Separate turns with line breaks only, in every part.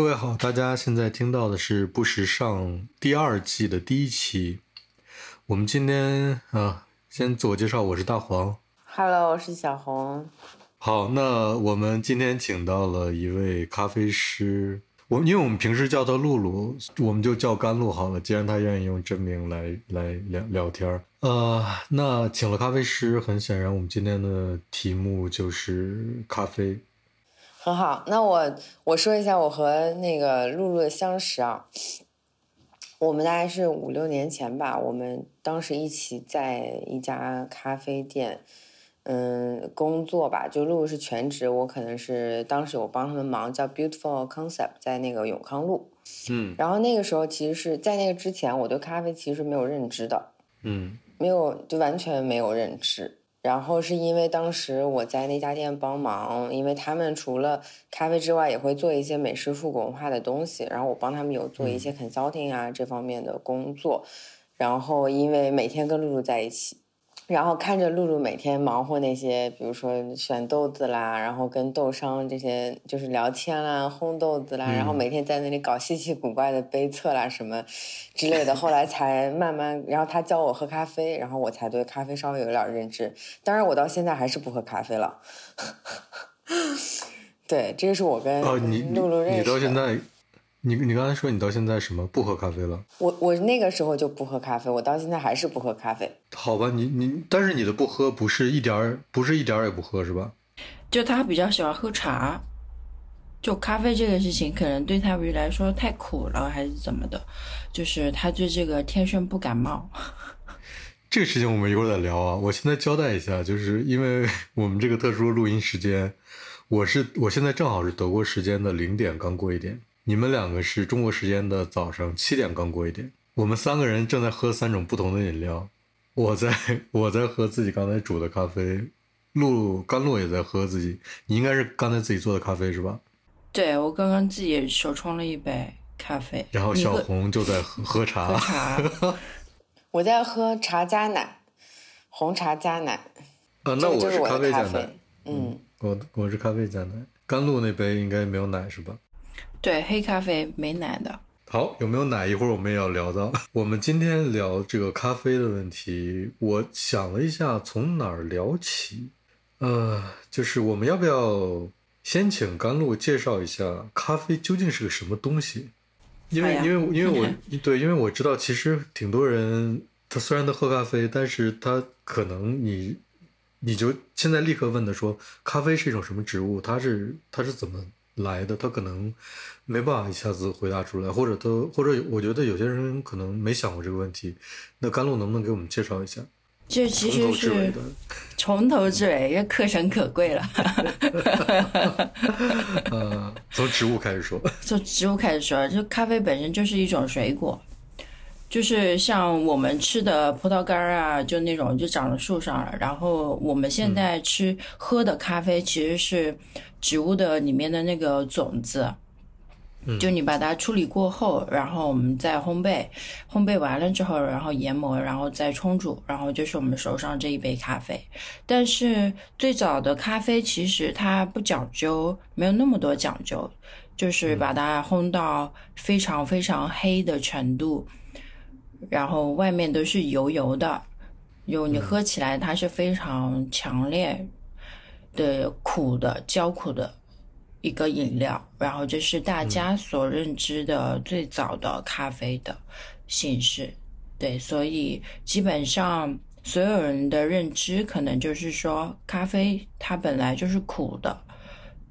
各位好，大家现在听到的是不时尚第二季的第一期。我们今天啊，先自我介绍，我是大黄。
Hello，我是小红。
好，那我们今天请到了一位咖啡师，我因为我们平时叫他露露，我们就叫甘露好了。既然他愿意用真名来来聊聊天儿，呃，那请了咖啡师，很显然我们今天的题目就是咖啡。
很好，那我我说一下我和那个露露的相识啊，我们大概是五六年前吧，我们当时一起在一家咖啡店，嗯，工作吧，就露露是全职，我可能是当时我帮他们忙，叫 Beautiful Concept，在那个永康路，
嗯
然后那个时候其实是在那个之前，我对咖啡其实没有认知的，
嗯
没有，就完全没有认知。然后是因为当时我在那家店帮忙，因为他们除了咖啡之外，也会做一些美式复古文化的东西。然后我帮他们有做一些 consulting 啊、这方面的工作。然后因为每天跟露露在一起，然后看着露露每天忙活那些，比如说选豆子啦，然后跟豆商这些就是聊天啦、烘豆子啦，
嗯
然后每天在那里搞稀奇古怪的杯测啦什么之类的。后来才慢慢，然后他教我喝咖啡，然后我才对咖啡稍微有点认知。当然，我到现在还是不喝咖啡了。对，这个是我跟
哦，你你
露露认识
你到现。在，你你刚才说你到现在什么不喝咖啡了？
我我那个时候就不喝咖啡，我到现在还是不喝咖啡。
好吧，你你，但是你的不喝不是一点儿，不是一点儿也不喝是吧？
就他比较喜欢喝茶，就咖啡这个事情可能对他来说太苦了，还是怎么的，就是他对这个天生不感冒。
这个事情我们一会儿再聊啊。我现在交代一下，就是因为 我们这个特殊录音时间，我是我现在正好是德国时间的零点刚过一点，你们两个是中国时间的早上七点刚过一点。我们三个人正在喝三种不同的饮料，我在我在喝自己刚才煮的咖啡，露甘露也在喝自己，你应该是刚才自己做的咖啡是吧？
对我刚刚自己手冲了一杯咖啡，
然后小红就在喝喝茶，
喝茶，
我在喝茶加奶，红茶加奶。啊，
那我
就是
咖
啡
啡加奶，。
嗯，
我我是咖啡加奶，甘露那杯应该没有奶是吧？
对，黑咖啡没奶的。
好，有没有奶？一会儿我们也要聊到。我们今天聊这个咖啡的问题，我想了一下，从哪儿聊起？呃，就是我们要不要先请甘露介绍一下咖啡究竟是个什么东西？因为、因为因为我 对，因为我知道其实挺多人，他虽然他喝咖啡，但是他可能你你就现在立刻问他说，咖啡是一种什么植物？它是它是怎么来的？他可能没办法一下子回答出来，或者他或者我觉得有些人可能没想过这个问题。那甘露能不能给我们介绍一下？
这其实是从头至尾，这课程可贵了。
呃，从植物开始说。
从植物开始说，就咖啡本身就是一种水果，就是像我们吃的葡萄干儿啊，就那种就长在树上了。然后我们现在吃、喝的咖啡其实是植物的里面的那个种子。就你把它处理过后，然后我们再烘焙，烘焙完了之后，然后研磨，然后再冲煮，然后就是我们手上这一杯咖啡。但是最早的咖啡其实它不讲究，没有那么多讲究，就是把它烘到非常非常黑的程度，然后外面都是油油的，有你喝起来它是非常强烈的苦的焦苦的一个饮料，然后这是大家所认知的最早的咖啡的形式。对，所以基本上所有人的认知可能就是说，咖啡它本来就是苦的，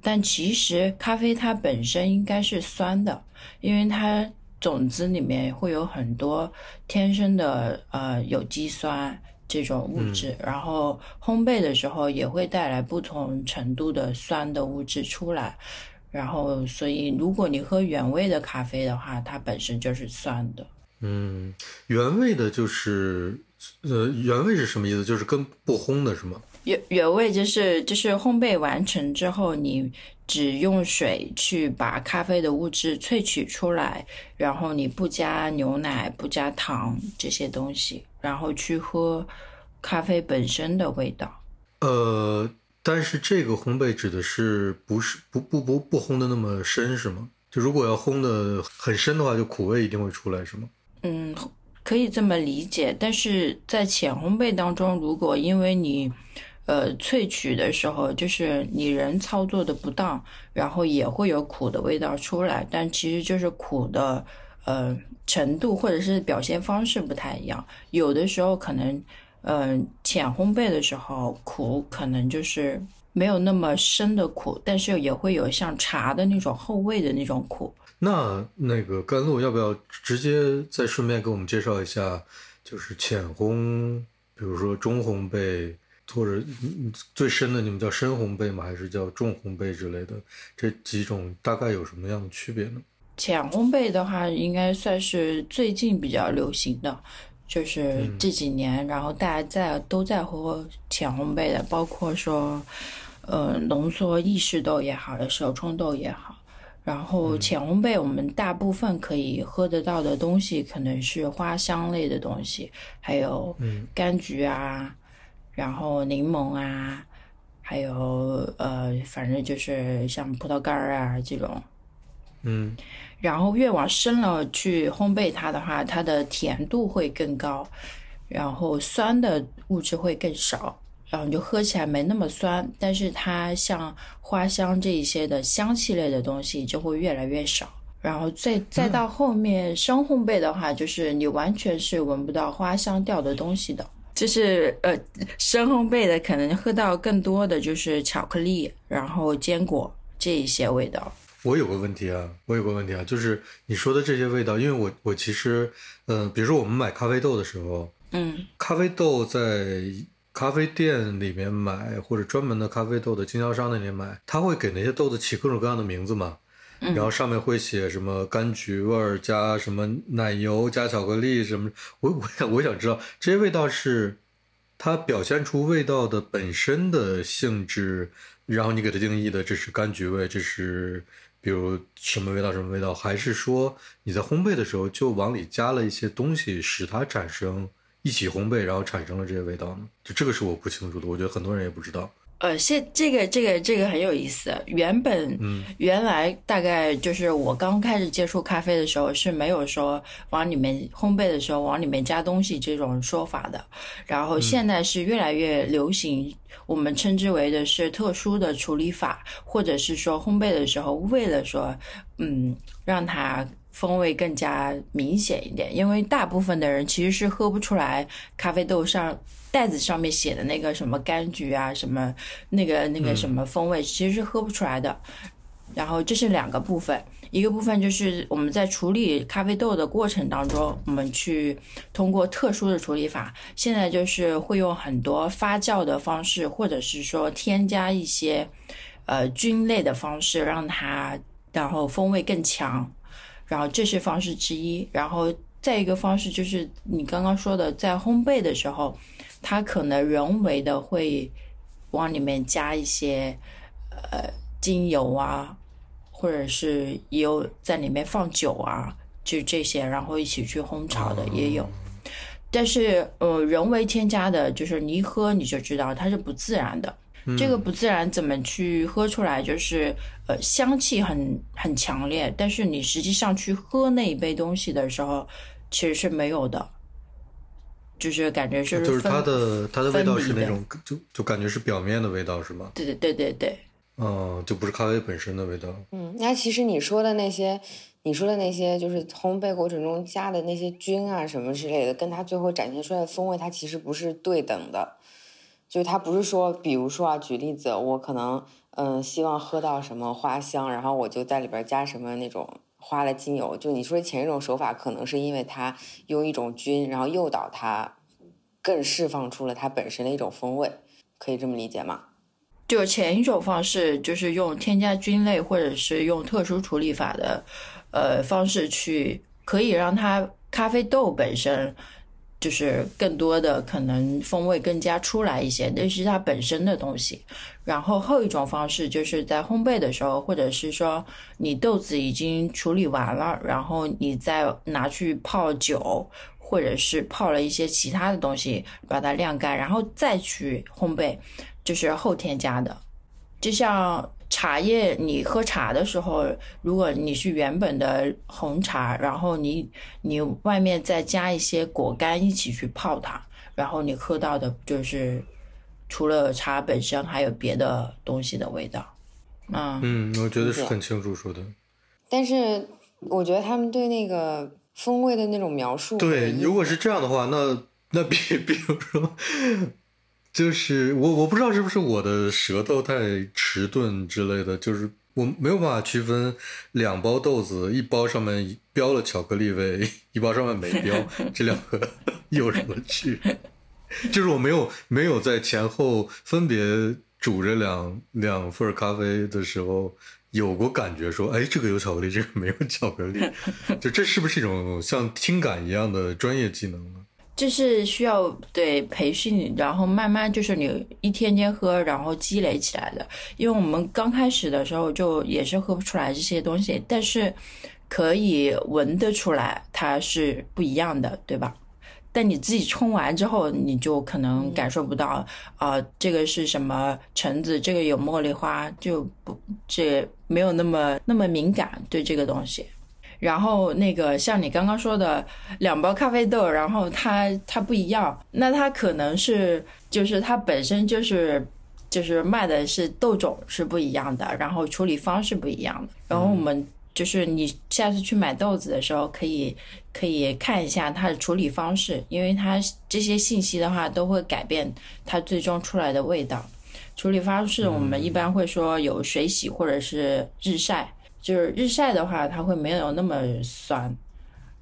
但其实咖啡它本身应该是酸的，因为它种子里面会有很多天生的呃有机酸这种物质，然后烘焙的时候也会带来不同程度的酸的物质出来。然后，所以如果你喝原味的咖啡的话，它本身就是酸的。
嗯，原味的就是，呃，原味是什么意思？就是跟不烘的是吗？
原原味就是就是烘焙完成之后，你只用水去把咖啡的物质萃取出来，然后你不加牛奶、不加糖这些东西，然后去喝咖啡本身的味道。
呃，但是这个烘焙指的是不是不不不不烘的那么深是吗？就如果要烘的很深的话，就苦味一定会出来，是吗？
嗯，可以这么理解。但是在浅烘焙当中，如果因为你呃萃取的时候，就是你人操作的不当，然后也会有苦的味道出来。但其实就是苦的呃程度或者是表现方式不太一样。有的时候可能嗯浅烘焙的时候苦可能就是没有那么深的苦，但是也会有像茶的那种后味的那种苦。
那那个甘露要不要直接再顺便给我们介绍一下，就是浅烘，比如说中烘焙，或者最深的你们叫深烘焙吗？还是叫重烘焙之类的？这几种大概有什么样的区别呢？
浅烘焙的话，应该算是最近比较流行的，就是这几年，然后大家在都在喝浅烘焙的，包括说，呃，浓缩意式豆也好，手冲豆也好。然后浅烘焙，我们大部分可以喝得到的东西，可能是花香类的东西，还有柑橘啊，然后柠檬啊，还有呃，反正就是像葡萄干儿啊这种。
嗯。
然后越往深了去烘焙它的话，它的甜度会更高，然后酸的物质会更少。然后你就喝起来没那么酸，但是它像花香这一些的香气类的东西就会越来越少。然后再再到后面深烘焙的话，就是你完全是闻不到花香调的东西的。就是呃深烘焙的可能喝到更多的就是巧克力，然后坚果这一些味道。
我有个问题啊，我有个问题啊，就是你说的这些味道，因为我我其实呃，比如说我们买咖啡豆的时候，
嗯，
咖啡豆在。咖啡店里面买，或者专门的咖啡豆的经销商那里买，他会给那些豆子起各种各样的名字嘛？然后上面会写什么柑橘味儿加什么奶油加巧克力什么？我我想我想知道这些味道是它表现出味道的本身的性质，然后你给它定义的这是柑橘味，这是比如什么味道什么味道，还是说你在烘焙的时候就往里加了一些东西使它产生？一起烘焙，然后产生了这些味道呢？就这个是我不清楚的，我觉得很多人也不知道。
呃，现这个这个这个很有意思。原本，
嗯，
原来大概就是我刚开始接触咖啡的时候是没有说往里面烘焙的时候往里面加东西这种说法的。然后现在是越来越流行，我们称之为的是特殊的处理法，或者是说烘焙的时候为了说，嗯，让它。风味更加明显一点，因为大部分的人其实是喝不出来咖啡豆上袋子上面写的那个什么柑橘啊，什么那个那个什么风味，其实是喝不出来的。然后这是两个部分，一个部分就是我们在处理咖啡豆的过程当中，我们去通过特殊的处理法，现在就是会用很多发酵的方式，或者是说添加一些呃菌类的方式，让它然后风味更强。然后这是方式之一，然后再一个方式就是你刚刚说的，在烘焙的时候，它可能人为的会往里面加一些呃精油啊，或者是也有在里面放酒啊，就这些，然后一起去烘炒的也有。但是呃，人为添加的，就是你一喝你就知道它是不自然的。这个不自然怎么去喝出来？就是呃，香气很很强烈，但是你实际上去喝那一杯东西的时候，其实是没有的，就是感觉是
就是它的它的味道是那种就就感觉是表面的味道是吗？
对对对对对，
嗯，就不是咖啡本身的味道。
嗯，那其实你说的那些，你说的那些就是烘焙过程中加的那些菌啊什么之类的，跟它最后展现出来的风味，它其实不是对等的。就它不是说，比如说啊，举例子，我可能嗯希望喝到什么花香，然后我就在里边加什么那种花的精油。就你说前一种手法，可能是因为它用一种菌，然后诱导它更释放出了它本身的一种风味，可以这么理解吗？
就前一种方式，就是用添加菌类或者是用特殊处理法的呃方式去，可以让它咖啡豆本身。就是更多的可能风味更加出来一些，那是它本身的东西。然后后一种方式就是在烘焙的时候，或者是说你豆子已经处理完了，然后你再拿去泡酒，或者是泡了一些其他的东西，把它晾干，然后再去烘焙，就是后添加的。就像茶叶，你喝茶的时候，如果你是原本的红茶，然后你你外面再加一些果干一起去泡它，然后你喝到的就是除了茶本身，还有别的东西的味道。嗯
嗯，我觉得是很清楚说的。
但是我觉得他们对那个风味的那种描述，
对，如果是这样的话，那那比 比如说。就是我我不知道是不是我的舌头太迟钝之类的，就是我没有办法区分两包豆子，一包上面标了巧克力味，一包上面没标，这两个 有什么区别？就是我没有没有在前后分别煮这两两份咖啡的时候有过感觉，说哎这个有巧克力，这个没有巧克力，就这是不是一种像听感一样的专业技能呢？
这是需要对培训，然后慢慢就是你一天天喝，然后积累起来的。因为我们刚开始的时候就也是喝不出来这些东西，但是可以闻得出来它是不一样的，对吧？但你自己冲完之后，你就可能感受不到啊，这个是什么橙子，这个有茉莉花，就不这没有那么那么敏感对这个东西。然后那个像你刚刚说的两包咖啡豆，然后它它不一样，那它可能是就是它本身就是就是卖的是豆种是不一样的，然后处理方式不一样的。然后我们就是你下次去买豆子的时候，可以可以看一下它的处理方式，因为它这些信息的话都会改变它最终出来的味道。处理方式我们一般会说有水洗或者是日晒。就是日晒的话，它会没有那么酸，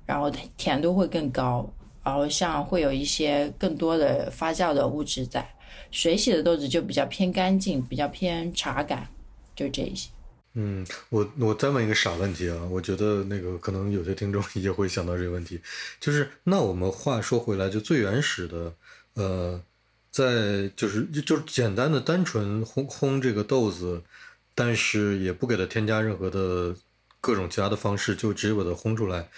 然后甜度会更高，然后像会有一些更多的发酵的物质在。水洗的豆子就比较偏干净，比较偏茶感，就这一些。
嗯，我我再问一个傻问题啊，我觉得那个可能有些听众也会想到这个问题，就是那我们话说回来，就最原始的，呃，在就是就是简单的单纯烘烘这个豆子。但是也不给它添加任何的各种其他的方式，就直接把它烘出来。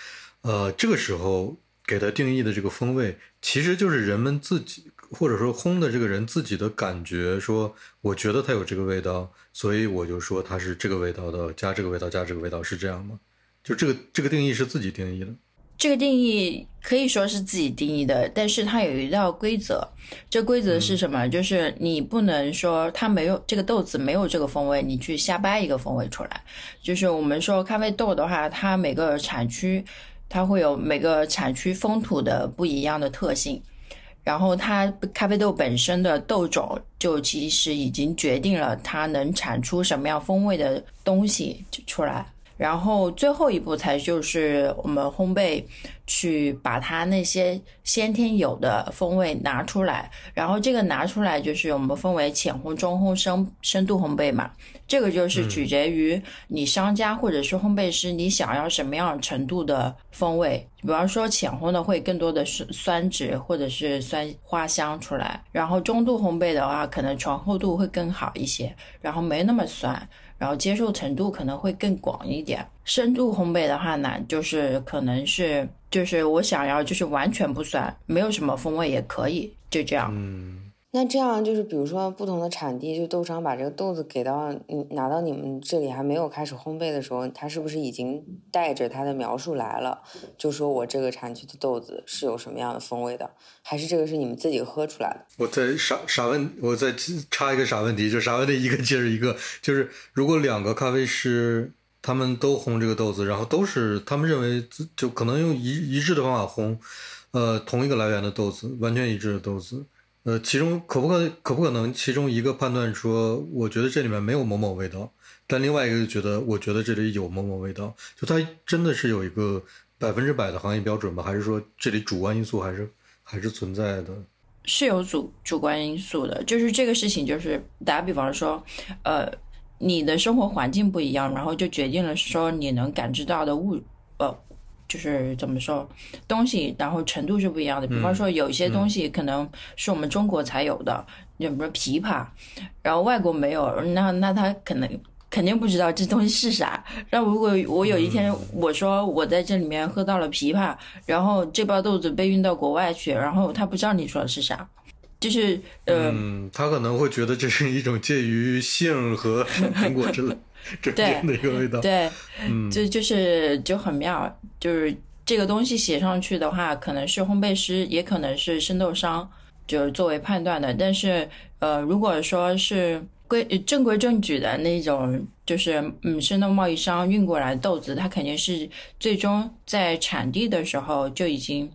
呃，这个时候给它定义的这个风味，其实就是人们自己或者说烘的这个人自己的感觉，说我觉得它有这个味道，所以我就说它是这个味道的，加这个味道，加这个味道，是这样吗？就这个这个定义是自己定义的。
这个定义可以说是自己定义的，但是它有一道规则。这规则是什么？就是你不能说它没有这个豆子没有这个风味，你去瞎掰一个风味出来。就是我们说咖啡豆的话，它每个产区它会有每个产区风土的不一样的特性，然后它咖啡豆本身的豆种就其实已经决定了它能产出什么样风味的东西出来。然后最后一步才就是我们烘焙，去把它那些先天有的风味拿出来。然后这个拿出来就是我们分为浅烘、中烘、深深度烘焙嘛。这个就是取决于你商家或者是烘焙师，你想要什么样程度的风味。比方说浅烘的会更多的是酸质或者是酸花香出来，然后中度烘焙的话，可能醇厚度会更好一些，然后没那么酸。然后接受程度可能会更广一点，深度烘焙的话呢，就是可能是就是我想要就是完全不酸，没有什么风味也可以，就这样。
嗯。
那这样就是，比如说不同的产地，就豆商把这个豆子给到你拿到你们这里还没有开始烘焙的时候，他是不是已经带着他的描述来了？就说我这个产区的豆子是有什么样的风味的？还是这个是你们自己喝出来的？
我再傻傻问，我再插一个傻问题，就傻问题一个接着一个，就是如果两个咖啡师他们都烘这个豆子，然后都是他们认为就可能用一一致的方法烘，呃，同一个来源的豆子，完全一致的豆子。呃，其中可不可可不可能其中一个判断说，我觉得这里面没有某某味道，但另外一个就觉得，我觉得这里有某某味道，就它真的是有一个百分之百的行业标准吗？还是说这里主观因素还是还是存在的？
是有主主观因素的，就是这个事情，就是打比方说，呃，你的生活环境不一样，然后就决定了说你能感知到的物，就是怎么说，东西然后程度是不一样的。比方说，有一些东西可能是我们中国才有的，比如说琵琶，然后外国没有，那那他可能肯定不知道这东西是啥。那如果我有一天我说我在这里面喝到了枇杷，然后这包豆子被运到国外去，然后他不知道你说的是啥，就是呃，
嗯，他可能会觉得这是一种介于杏和苹果之类 中间的一个味道。
对，
嗯，
就就是就很妙，就是这个东西写上去的话，可能是烘焙师，也可能是生豆商，就是作为判断的。但是呃，如果说是规正规正矩的那种，就是嗯，生豆贸易商运过来的豆子，它肯定是最终在产地的时候就已经。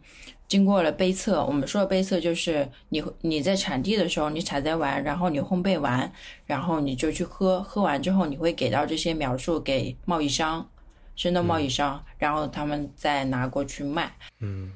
经过了杯测，我们说的杯测就是你你在产地的时候，你采摘完，然后你烘焙完，然后你就去喝，喝完之后你会给到这些描述给贸易商，生豆贸易商，然后他们再拿过去卖。
嗯，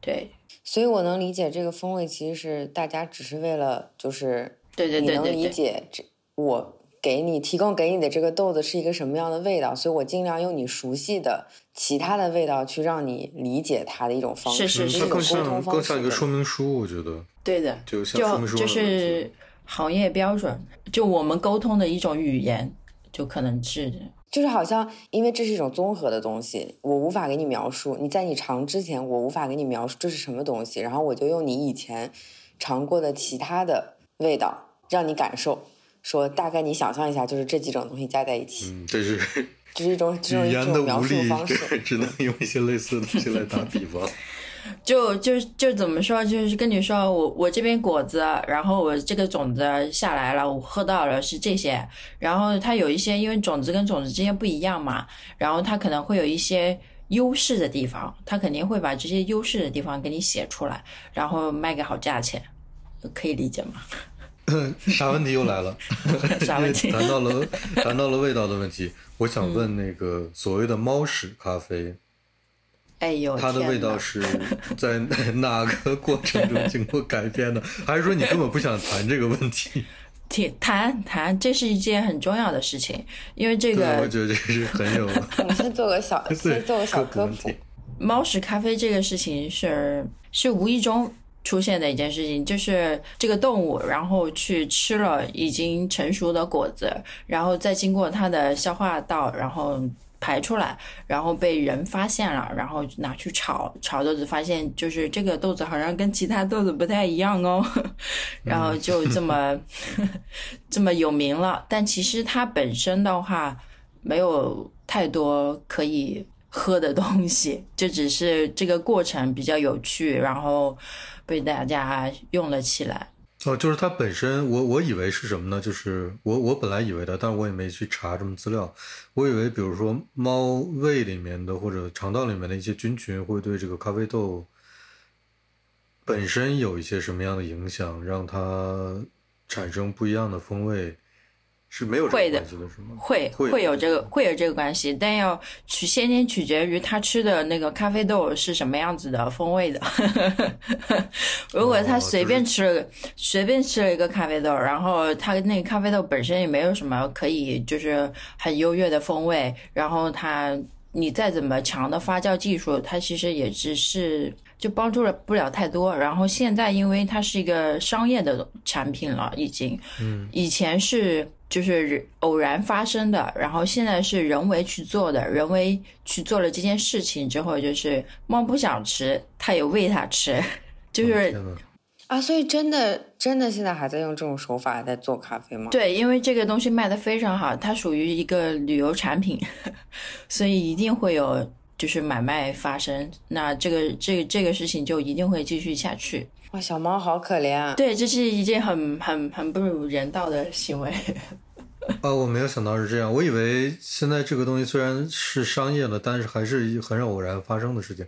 对，
所以我能理解这个风味其实是大家只是为了就是
对对对
你能理解这我。给你提供给你的这个豆子是一个什么样的味道，所以我尽量用你熟悉的其他的味道去让你理解它的一种方式，
是是
是
更
像
更像一个说明书，我觉得。
对的，
就像说明书
就是行业标准，就我们沟通的一种语言，就可能是
就是好像因为这是一种综合的东西，我无法给你描述。你在你尝之前，我无法给你描述这是什么东西，然后我就用你以前尝过的其他的味道让你感受。说大概你想象一下，就是这几种东西加在一起，
嗯，这是
这是一种这种一种描述方式，
只能用一些类似的东西来打比方。
就就就怎么说，就是跟你说，我我这边果子，然后我这个种子下来了，我喝到了是这些，然后它有一些，因为种子跟种子之间不一样嘛，然后它可能会有一些优势的地方，它肯定会把这些优势的地方给你写出来，然后卖个好价钱，可以理解吗？
啥问题又来了？
啥问题？
谈到了谈到了味道的问题，我想问那个所谓的猫屎咖啡，
哎呦，
它的味道是在哪个过程中经过改变的？还是说你根本不想谈这个问题？
谈谈，这是一件很重要的事情，因为这个
我觉得这是很有。
我们先做个小，先做个小科普。
猫屎咖啡这个事情是是无意中。出现的一件事情就是这个动物，然后去吃了已经成熟的果子，然后再经过它的消化道，然后排出来，然后被人发现了，然后拿去炒炒豆子，发现就是这个豆子好像跟其他豆子不太一样哦，然后就这么 这么有名了。但其实它本身的话没有太多可以喝的东西，就只是这个过程比较有趣，然后。被大家用了起来
哦，就是它本身，我我以为是什么呢？就是我我本来以为的，但我也没去查什么资料。我以为，比如说猫胃里面的或者肠道里面的一些菌群，会对这个咖啡豆本身有一些什么样的影响，让它产生不一样的风味。是没有
会
的，
会会有这个会有这个关系，但要取先天取决于他吃的那个咖啡豆是什么样子的风味的。如果他随便吃了随便吃了一个咖啡豆，然后他那个咖啡豆本身也没有什么可以就是很优越的风味，然后他你再怎么强的发酵技术，它其实也只是就帮助了不了太多。然后现在因为它是一个商业的产品了，已经，
嗯，
以前是。就是偶然发生的，然后现在是人为去做的，人为去做了这件事情之后，就是猫不想吃，它也喂它吃，就是
啊，所以真的真的现在还在用这种手法在做咖啡吗？
对，因为这个东西卖的非常好，它属于一个旅游产品，所以一定会有就是买卖发生，那这个这个这个事情就一定会继续下去。
哇，小猫好可怜啊！
对，这是一件很很很不人道的行为。
啊，我没有想到是这样，我以为现在这个东西虽然是商业了，但是还是很偶然发生的事情。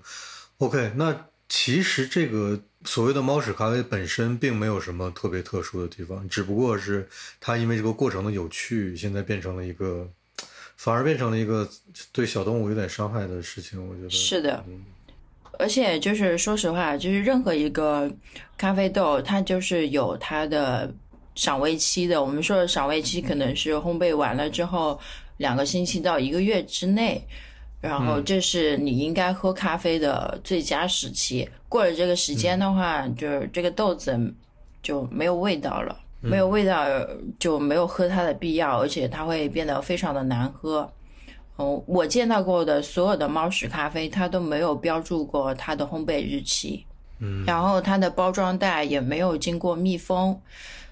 OK，那其实这个所谓的猫屎咖啡本身并没有什么特别特殊的地方，只不过是它因为这个过程的有趣，现在变成了一个，反而变成了一个对小动物有点伤害的事情。我觉得
是的。而且就是说实话，就是任何一个咖啡豆，它就是有它的赏味期的。我们说的赏味期可能是烘焙完了之后两个星期到一个月之内，然后这是你应该喝咖啡的最佳时期。过了这个时间的话，就是这个豆子就没有味道了，没有味道就没有喝它的必要，而且它会变得非常的难喝。嗯，我见到过的所有的猫屎咖啡，它都没有标注过它的烘焙日期。
嗯，
然后它的包装袋也没有经过密封，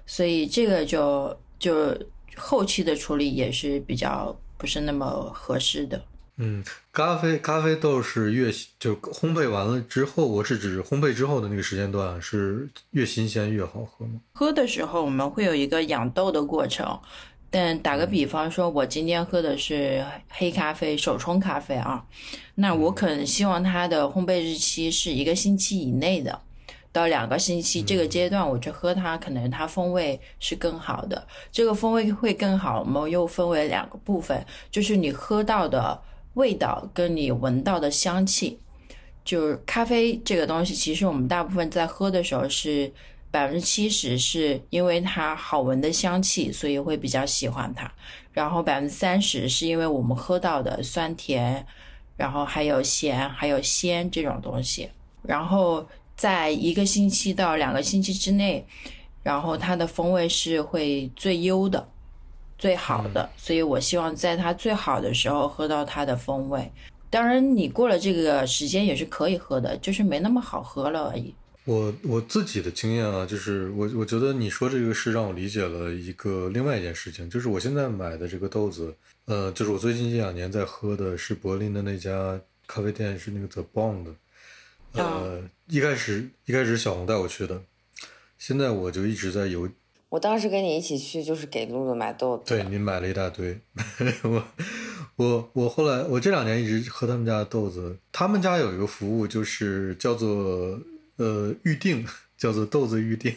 所以这个就就后期的处理也是比较不是那么合适的。
嗯，咖啡咖啡豆是越就烘焙完了之后，我是指烘焙之后的那个时间段是越新鲜越好喝吗？
喝的时候我们会有一个养豆的过程，但打个比方说，我今天喝的是黑咖啡手冲咖啡啊，那我可能希望它的烘焙日期是一个星期以内的。到两个星期这个阶段，我去喝它，可能它风味是更好的。这个风味会更好，我们又分为两个部分，就是你喝到的味道跟你闻到的香气。就是咖啡这个东西，其实我们大部分在喝的时候是百分之七十是因为它好闻的香气，所以会比较喜欢它。然后百分之三十是因为我们喝到的酸甜，然后还有咸，还有鲜这种东西。然后在一个星期到两个星期之内，然后它的风味是会最优的、最好的，所以我希望在它最好的时候喝到它的风味。当然，你过了这个时间也是可以喝的，就是没那么好喝了而已。
我我自己的经验啊，就是我我觉得你说这个是让我理解了一个另外一件事情，就是我现在买的这个豆子，呃，就是我最近这两年在喝的是柏林的那家咖啡店，是那个 The Bond，呃，一开始一开始小红带我去的，现在我就一直在游。
我当时跟你一起去，就是给露露买豆子。
对你买了一大堆，我我我后来我这两年一直喝他们家的豆子，他们家有一个服务就是叫做呃预定，叫做豆子预定，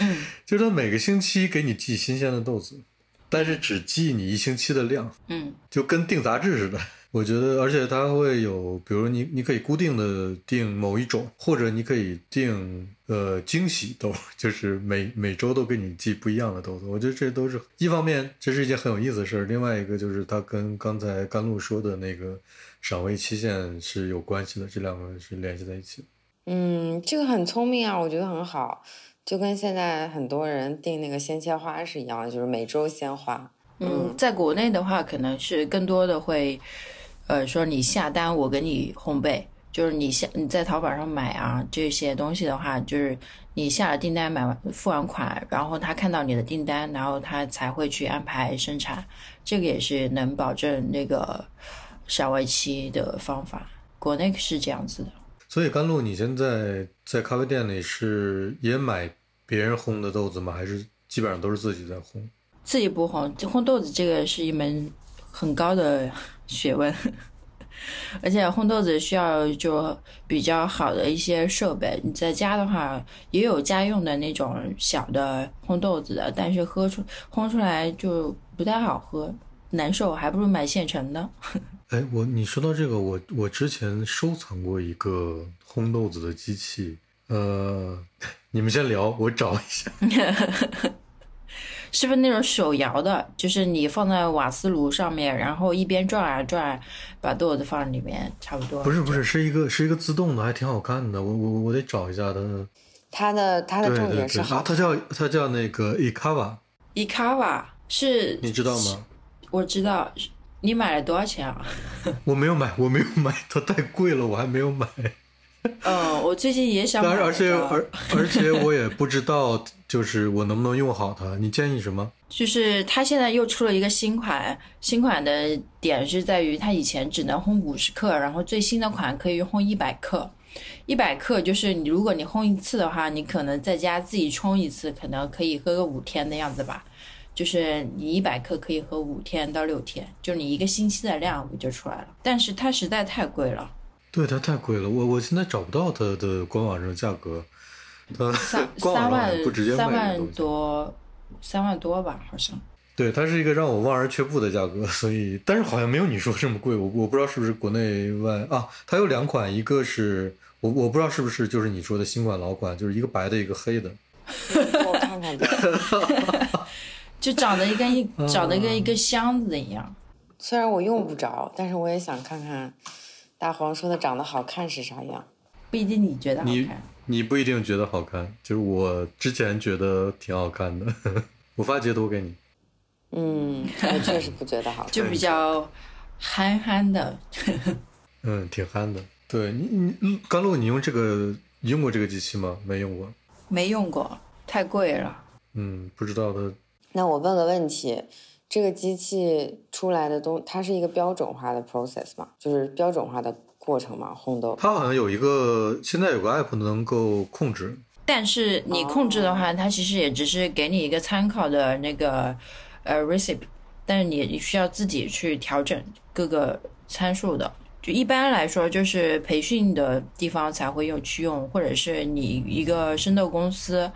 嗯，
就是他每个星期给你寄新鲜的豆子，但是只寄你一星期的量，
嗯
就跟订杂志似的。我觉得，而且它会有，比如你你可以固定的定某一种，或者你可以定呃惊喜豆，就是每每周都给你寄不一样的豆子。我觉得这都是一方面，这是一件很有意思的事儿；另外一个就是它跟刚才甘露说的那个赏味期限是有关系的，这两个是联系在一起的。
嗯，这个很聪明啊，我觉得很好，就跟现在很多人订那个鲜切花是一样的，就是每周鲜花。
嗯，在国内的话，可能是更多的会。呃，说你下单，我给你烘焙，就是你下你在淘宝上买啊这些东西的话，就是你下了订单，买完付完款，然后他看到你的订单，然后他才会去安排生产，这个也是能保证那个赏味期的方法。国内是这样子的。
所以甘露，你现在在咖啡店里是也买别人烘的豆子吗？还是基本上都是自己在烘？
自己不烘，烘豆子这个是一门很高的。学问，而且烘豆子需要就比较好的一些设备。你在家的话也有家用的那种小的烘豆子的，但是喝出烘出来就不太好喝，难受，还不如买现成的。
哎，我你说到这个，我我之前收藏过一个烘豆子的机器，呃，你们先聊，我找一下。
是不是那种手摇的？就是你放在瓦斯炉上面，然后一边转啊转，把豆子放里面，差不多。
不是不是，是一个是一个自动的，还挺好看的。我我我得找一下它。
它的它的重点是好。
它叫它叫那个 Ikawa。
Ikawa 是？
你知道吗？
我知道。你买了多少钱啊？
我没有买，我没有买，它太贵了，我还没有买。
嗯，我最近也想买。
而且而而且我也不知道。就是我能不能用好它？你建议什么？
就是它现在又出了一个新款，新款的点是在于它以前只能烘五十克，然后最新的款可以烘一百克。一百克就是你如果你烘一次的话，你可能在家自己冲一次，可能可以喝个五天的样子吧。就是你一百克可以喝五天到六天，就你一个星期的量不就出来了？但是它实在太贵了。
对，它太贵了，我我现在找不到它的官网上的价格。
它三 三万三万多，三万多吧，好像。
对，它是一个让我望而却步的价格，所以，但是好像没有你说这么贵。我我不知道是不是国内外啊？它有两款，一个是我我不知道是不是就是你说的新款老款，就是一个白的，一个黑的。
我看看。
就长得一跟一长得跟一个箱子一样。
虽然我用不着，但是我也想看看大黄说的长得好看是啥样。
不一定你觉得好看。
你不一定觉得好看，就是我之前觉得挺好看的，我发截图给你。
嗯，我确实不觉得好看，
就比较憨憨的。
嗯，挺憨的。对你，你甘露，你用这个用过这个机器吗？没用过。
没用过，太贵了。
嗯，不知道的。
那我问个问题，这个机器出来的东，它是一个标准化的 process 嘛？就是标准化的过程嘛？烘豆？
它好像有一个，现在有个 app 能够控制。
但是你控制的话，它其实也只是给你一个参考的那个呃 recipe，但是你需要自己去调整各个参数的。就一般来说，就是培训的地方才会用去用，或者是你一个生豆公司，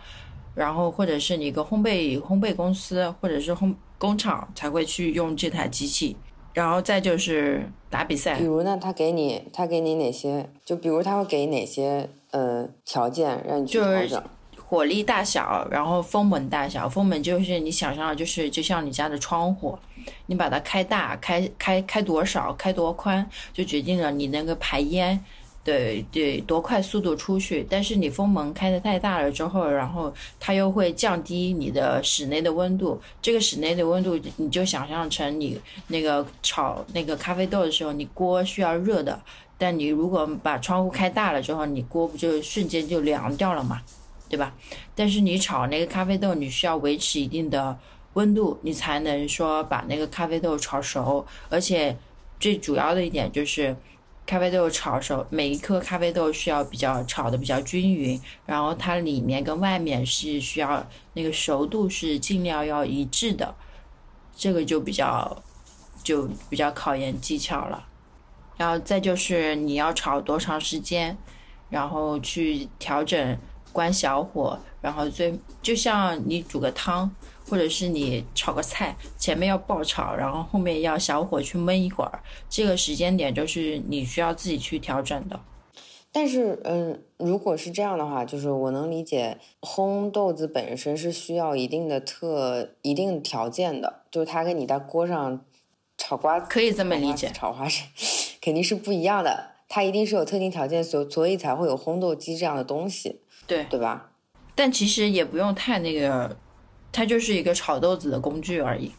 然后或者是你一个烘焙烘焙公司，或者是烘工厂才会去用这台机器。然后再就是打比赛，
比如呢，他给你他给你哪些？就比如他会给哪些呃条件让你去调整？
火力大小，然后风门大小，风门就是你想象的，就是就像你家的窗户，你把它开大，开开开多少，开多宽，就决定了你那个排烟。对对，多快速度出去？但是你风门开的太大了之后，然后它又会降低你的室内的温度。这个室内的温度，你就想象成你那个炒那个咖啡豆的时候，你锅需要热的。但你如果把窗户开大了之后，你锅不就瞬间就凉掉了嘛，对吧？但是你炒那个咖啡豆，你需要维持一定的温度，你才能说把那个咖啡豆炒熟。而且最主要的一点就是。咖啡豆炒熟，每一颗咖啡豆需要比较炒的比较均匀，然后它里面跟外面是需要那个熟度是尽量要一致的，这个就比较就比较考验技巧了。然后再就是你要炒多长时间，然后去调整关小火，然后最就像你煮个汤。或者是你炒个菜，前面要爆炒，然后后面要小火去焖一会儿，这个时间点就是你需要自己去调整的。
但是，嗯，如果是这样的话，就是我能理解，烘豆子本身是需要一定的特一定条件的，就是它跟你在锅上炒瓜子
可以这么理解，
炒花生 肯定是不一样的，它一定是有特定条件，所所以才会有烘豆机这样的东西，
对
对吧？
但其实也不用太那个。它就是一个炒豆子的工具而已，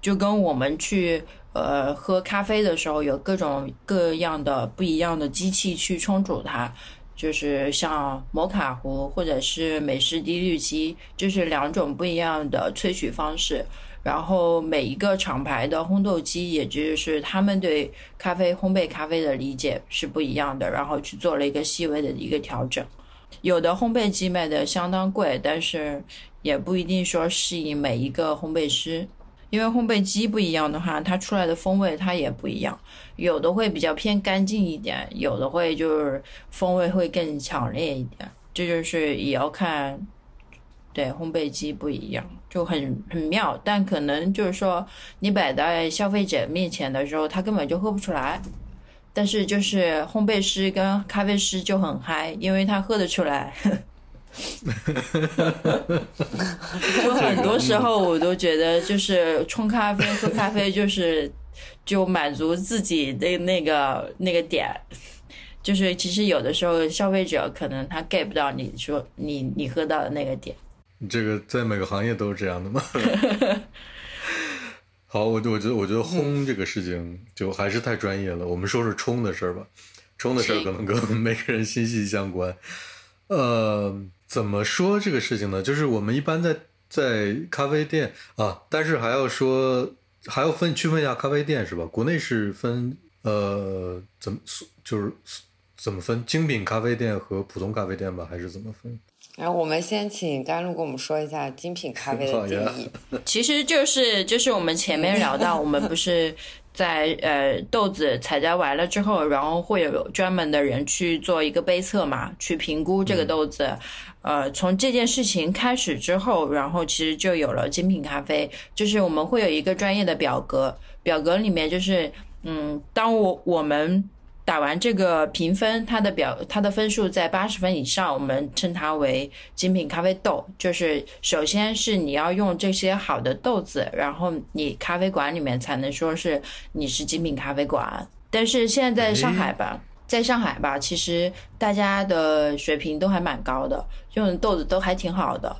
就跟我们去呃喝咖啡的时候有各种各样的不一样的机器去冲煮它，就是像摩卡壶或者是美式滴滤机，就是两种不一样的萃取方式。然后每一个厂牌的烘豆机，也就是他们对咖啡烘焙咖啡的理解是不一样的，然后去做了一个细微的一个调整。有的烘焙机卖的相当贵，但是。也不一定说适应每一个烘焙师，因为烘焙机不一样的话，它出来的风味它也不一样，有的会比较偏干净一点，有的会就是风味会更强烈一点，这就是也要看，对烘焙机不一样就很很妙，但可能就是说你摆在消费者面前的时候，他根本就喝不出来，但是就是烘焙师跟咖啡师就很嗨，因为他喝得出来。就很多时候，我都觉得就是冲咖啡、喝咖啡，就是就满足自己的那个那个点。就是其实有的时候，消费者可能他 get 不到你说你你喝到的那个点。
这个在每个行业都是这样的吗？好，我我觉得我觉得烘这个事情就还是太专业了。我们说说冲的事儿吧，冲的事儿可能跟每个人息息相关。呃。怎么说这个事情呢？就是我们一般在在咖啡店啊，但是还要说还要分区分一下咖啡店是吧？国内是分呃怎么就是怎么分精品咖啡店和普通咖啡店吧，还是怎么分？
然后我们先请甘露跟我们说一下精品咖啡的定义。
其实就是就是我们前面聊到，我们不是。在呃豆子采摘完了之后，然后会有专门的人去做一个杯测嘛，去评估这个豆子。呃，从这件事情开始之后，然后其实就有了精品咖啡，就是我们会有一个专业的表格，表格里面就是嗯，当我我们。打完这个评分，它的表它的分数在八十分以上，我们称它为精品咖啡豆。就是首先是你要用这些好的豆子，然后你咖啡馆里面才能说是你是精品咖啡馆。但是现在在上海吧，在上海吧，其实大家的水平都还蛮高的，用的豆子都还挺好的。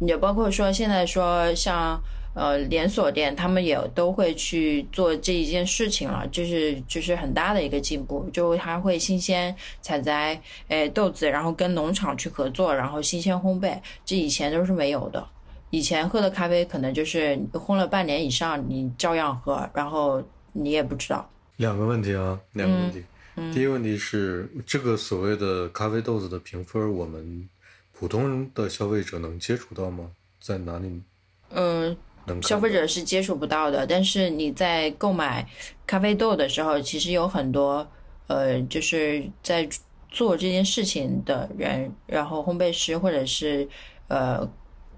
也包括说现在说像呃连锁店，他们也都会去做这一件事情了，就是就是很大的一个进步，就他会新鲜采摘诶豆子，然后跟农场去合作，然后新鲜烘焙，这以前都是没有的。以前喝的咖啡可能就是烘了半年以上，你照样喝，然后你也不知道。
两个问题啊，两个问题。第一个问题是，这个所谓的咖啡豆子的评分，我们普通的消费者能接触到吗？在哪里？
嗯，消费者是接触不到的。但是你在购买咖啡豆的时候，其实有很多呃，就是在做这件事情的人，然后烘焙师或者是呃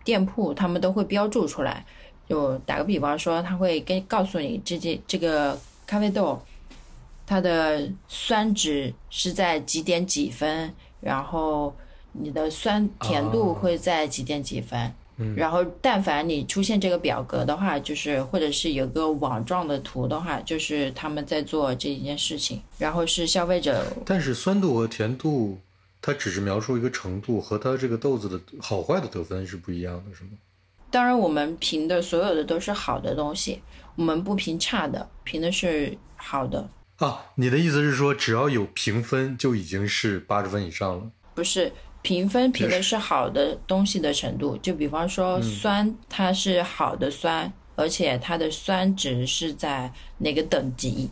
店铺，他们都会标注出来。就打个比方说，他会跟告诉你这件这个咖啡豆。它的酸值是在几点几分，然后你的酸甜度会在几点几分，然后但凡你出现这个表格的话，就是或者是有个网状的图的话，就是他们在做这一件事情，然后是消费者。
但是酸度和甜度，它只是描述一个程度，和它这个豆子的好坏的得分是不一样的，是吗？
当然，我们评的所有的都是好的东西，我们不评差的，评的是好的。
啊，你的意思是说，只要有评分就已经是八十分以上了？
不是，评分评的是好的东西的程度。就比方说酸，它是好的酸，而且它的酸值是在哪个等级，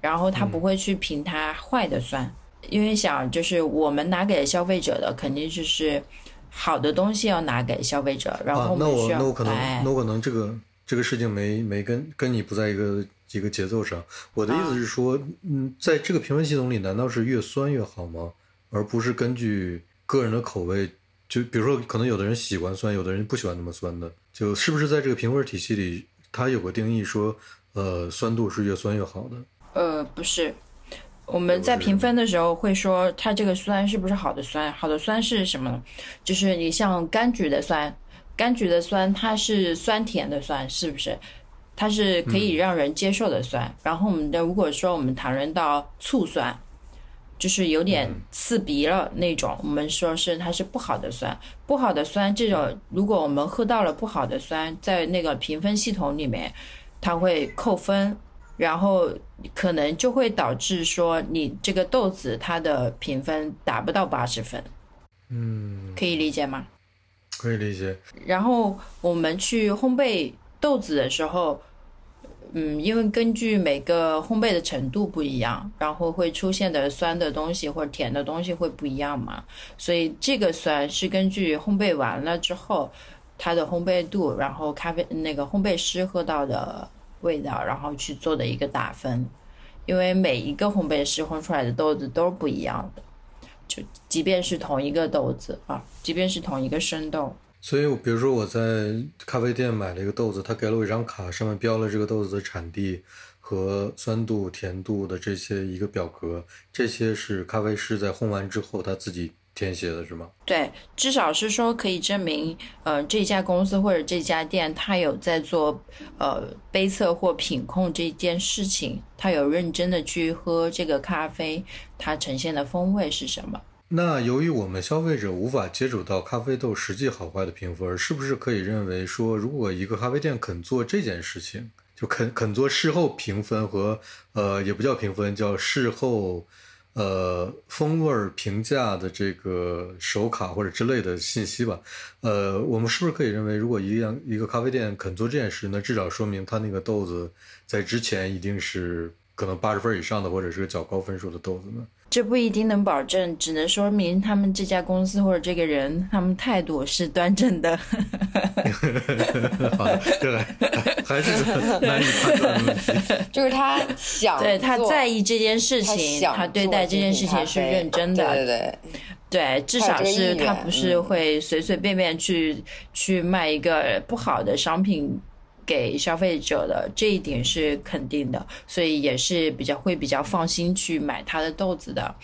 然后它不会去评它坏的酸，因为想就是我们拿给消费者的肯定就是好的东西要拿给消费者，然后
那我那我可能那我可能这个这个事情没没跟跟你不在一个。一个节奏上，我的意思是说，嗯，在这个评分系统里，难道是越酸越好吗？而不是根据个人的口味，就比如说，可能有的人喜欢酸，有的人不喜欢那么酸的，就是不是在这个评分体系里，它有个定义说，呃，酸度是越酸越好的？
呃，不是，我们在评分的时候会说，它这个酸是不是好的酸？好的酸是什么呢？就是你像柑橘的酸，柑橘的酸它是酸甜的酸，是不是？它是可以让人接受的酸，然后我们的如果说我们谈论到醋酸，就是有点刺鼻了那种，我们说是它是不好的酸，不好的酸这种，如果我们喝到了不好的酸，在那个评分系统里面，它会扣分，然后可能就会导致说你这个豆子它的评分达不到八十分，
嗯，
可以理解吗？
可以理解。
然后我们去烘焙豆子的时候。嗯，因为根据每个烘焙的程度不一样，然后会出现的酸的东西或者甜的东西会不一样嘛，所以这个酸是根据烘焙完了之后它的烘焙度，然后咖啡那个烘焙师喝到的味道，然后去做的一个打分。因为每一个烘焙师烘出来的豆子都不一样的，就即便是同一个豆子啊，即便是同一个生豆。
所以，比如说我在咖啡店买了一个豆子，他给了我一张卡，上面标了这个豆子的产地和酸度、甜度的这些一个表格，这些是咖啡师在烘完之后他自己填写的，是吗？
对，至少是说可以证明，呃，这家公司或者这家店他有在做呃杯测或品控这件事情，他有认真的去喝这个咖啡，它呈现的风味是什么。
那由于我们消费者无法接触到咖啡豆实际好坏的评分，是不是可以认为说，如果一个咖啡店肯做这件事情，就肯肯做事后评分和呃，也不叫评分，叫事后呃风味评价的这个手卡或者之类的信息吧？呃，我们是不是可以认为，如果一样一个咖啡店肯做这件事，那至少说明他那个豆子在之前一定是可能八十分以上的，或者是个较高分数的豆子呢？
这不一定能保证，只能说明他们这家公司或者这个人，他们态度是端正的。
好的，这个还是难以判断的问题。
就是他想，
对他在意这件事情，他对待这件事情是认真的。
对对
对，至少是他不是会随随便便去去卖一个不好的商品。给消费者的这一点是肯定的，所以也是比较会比较放心去买它的豆子的。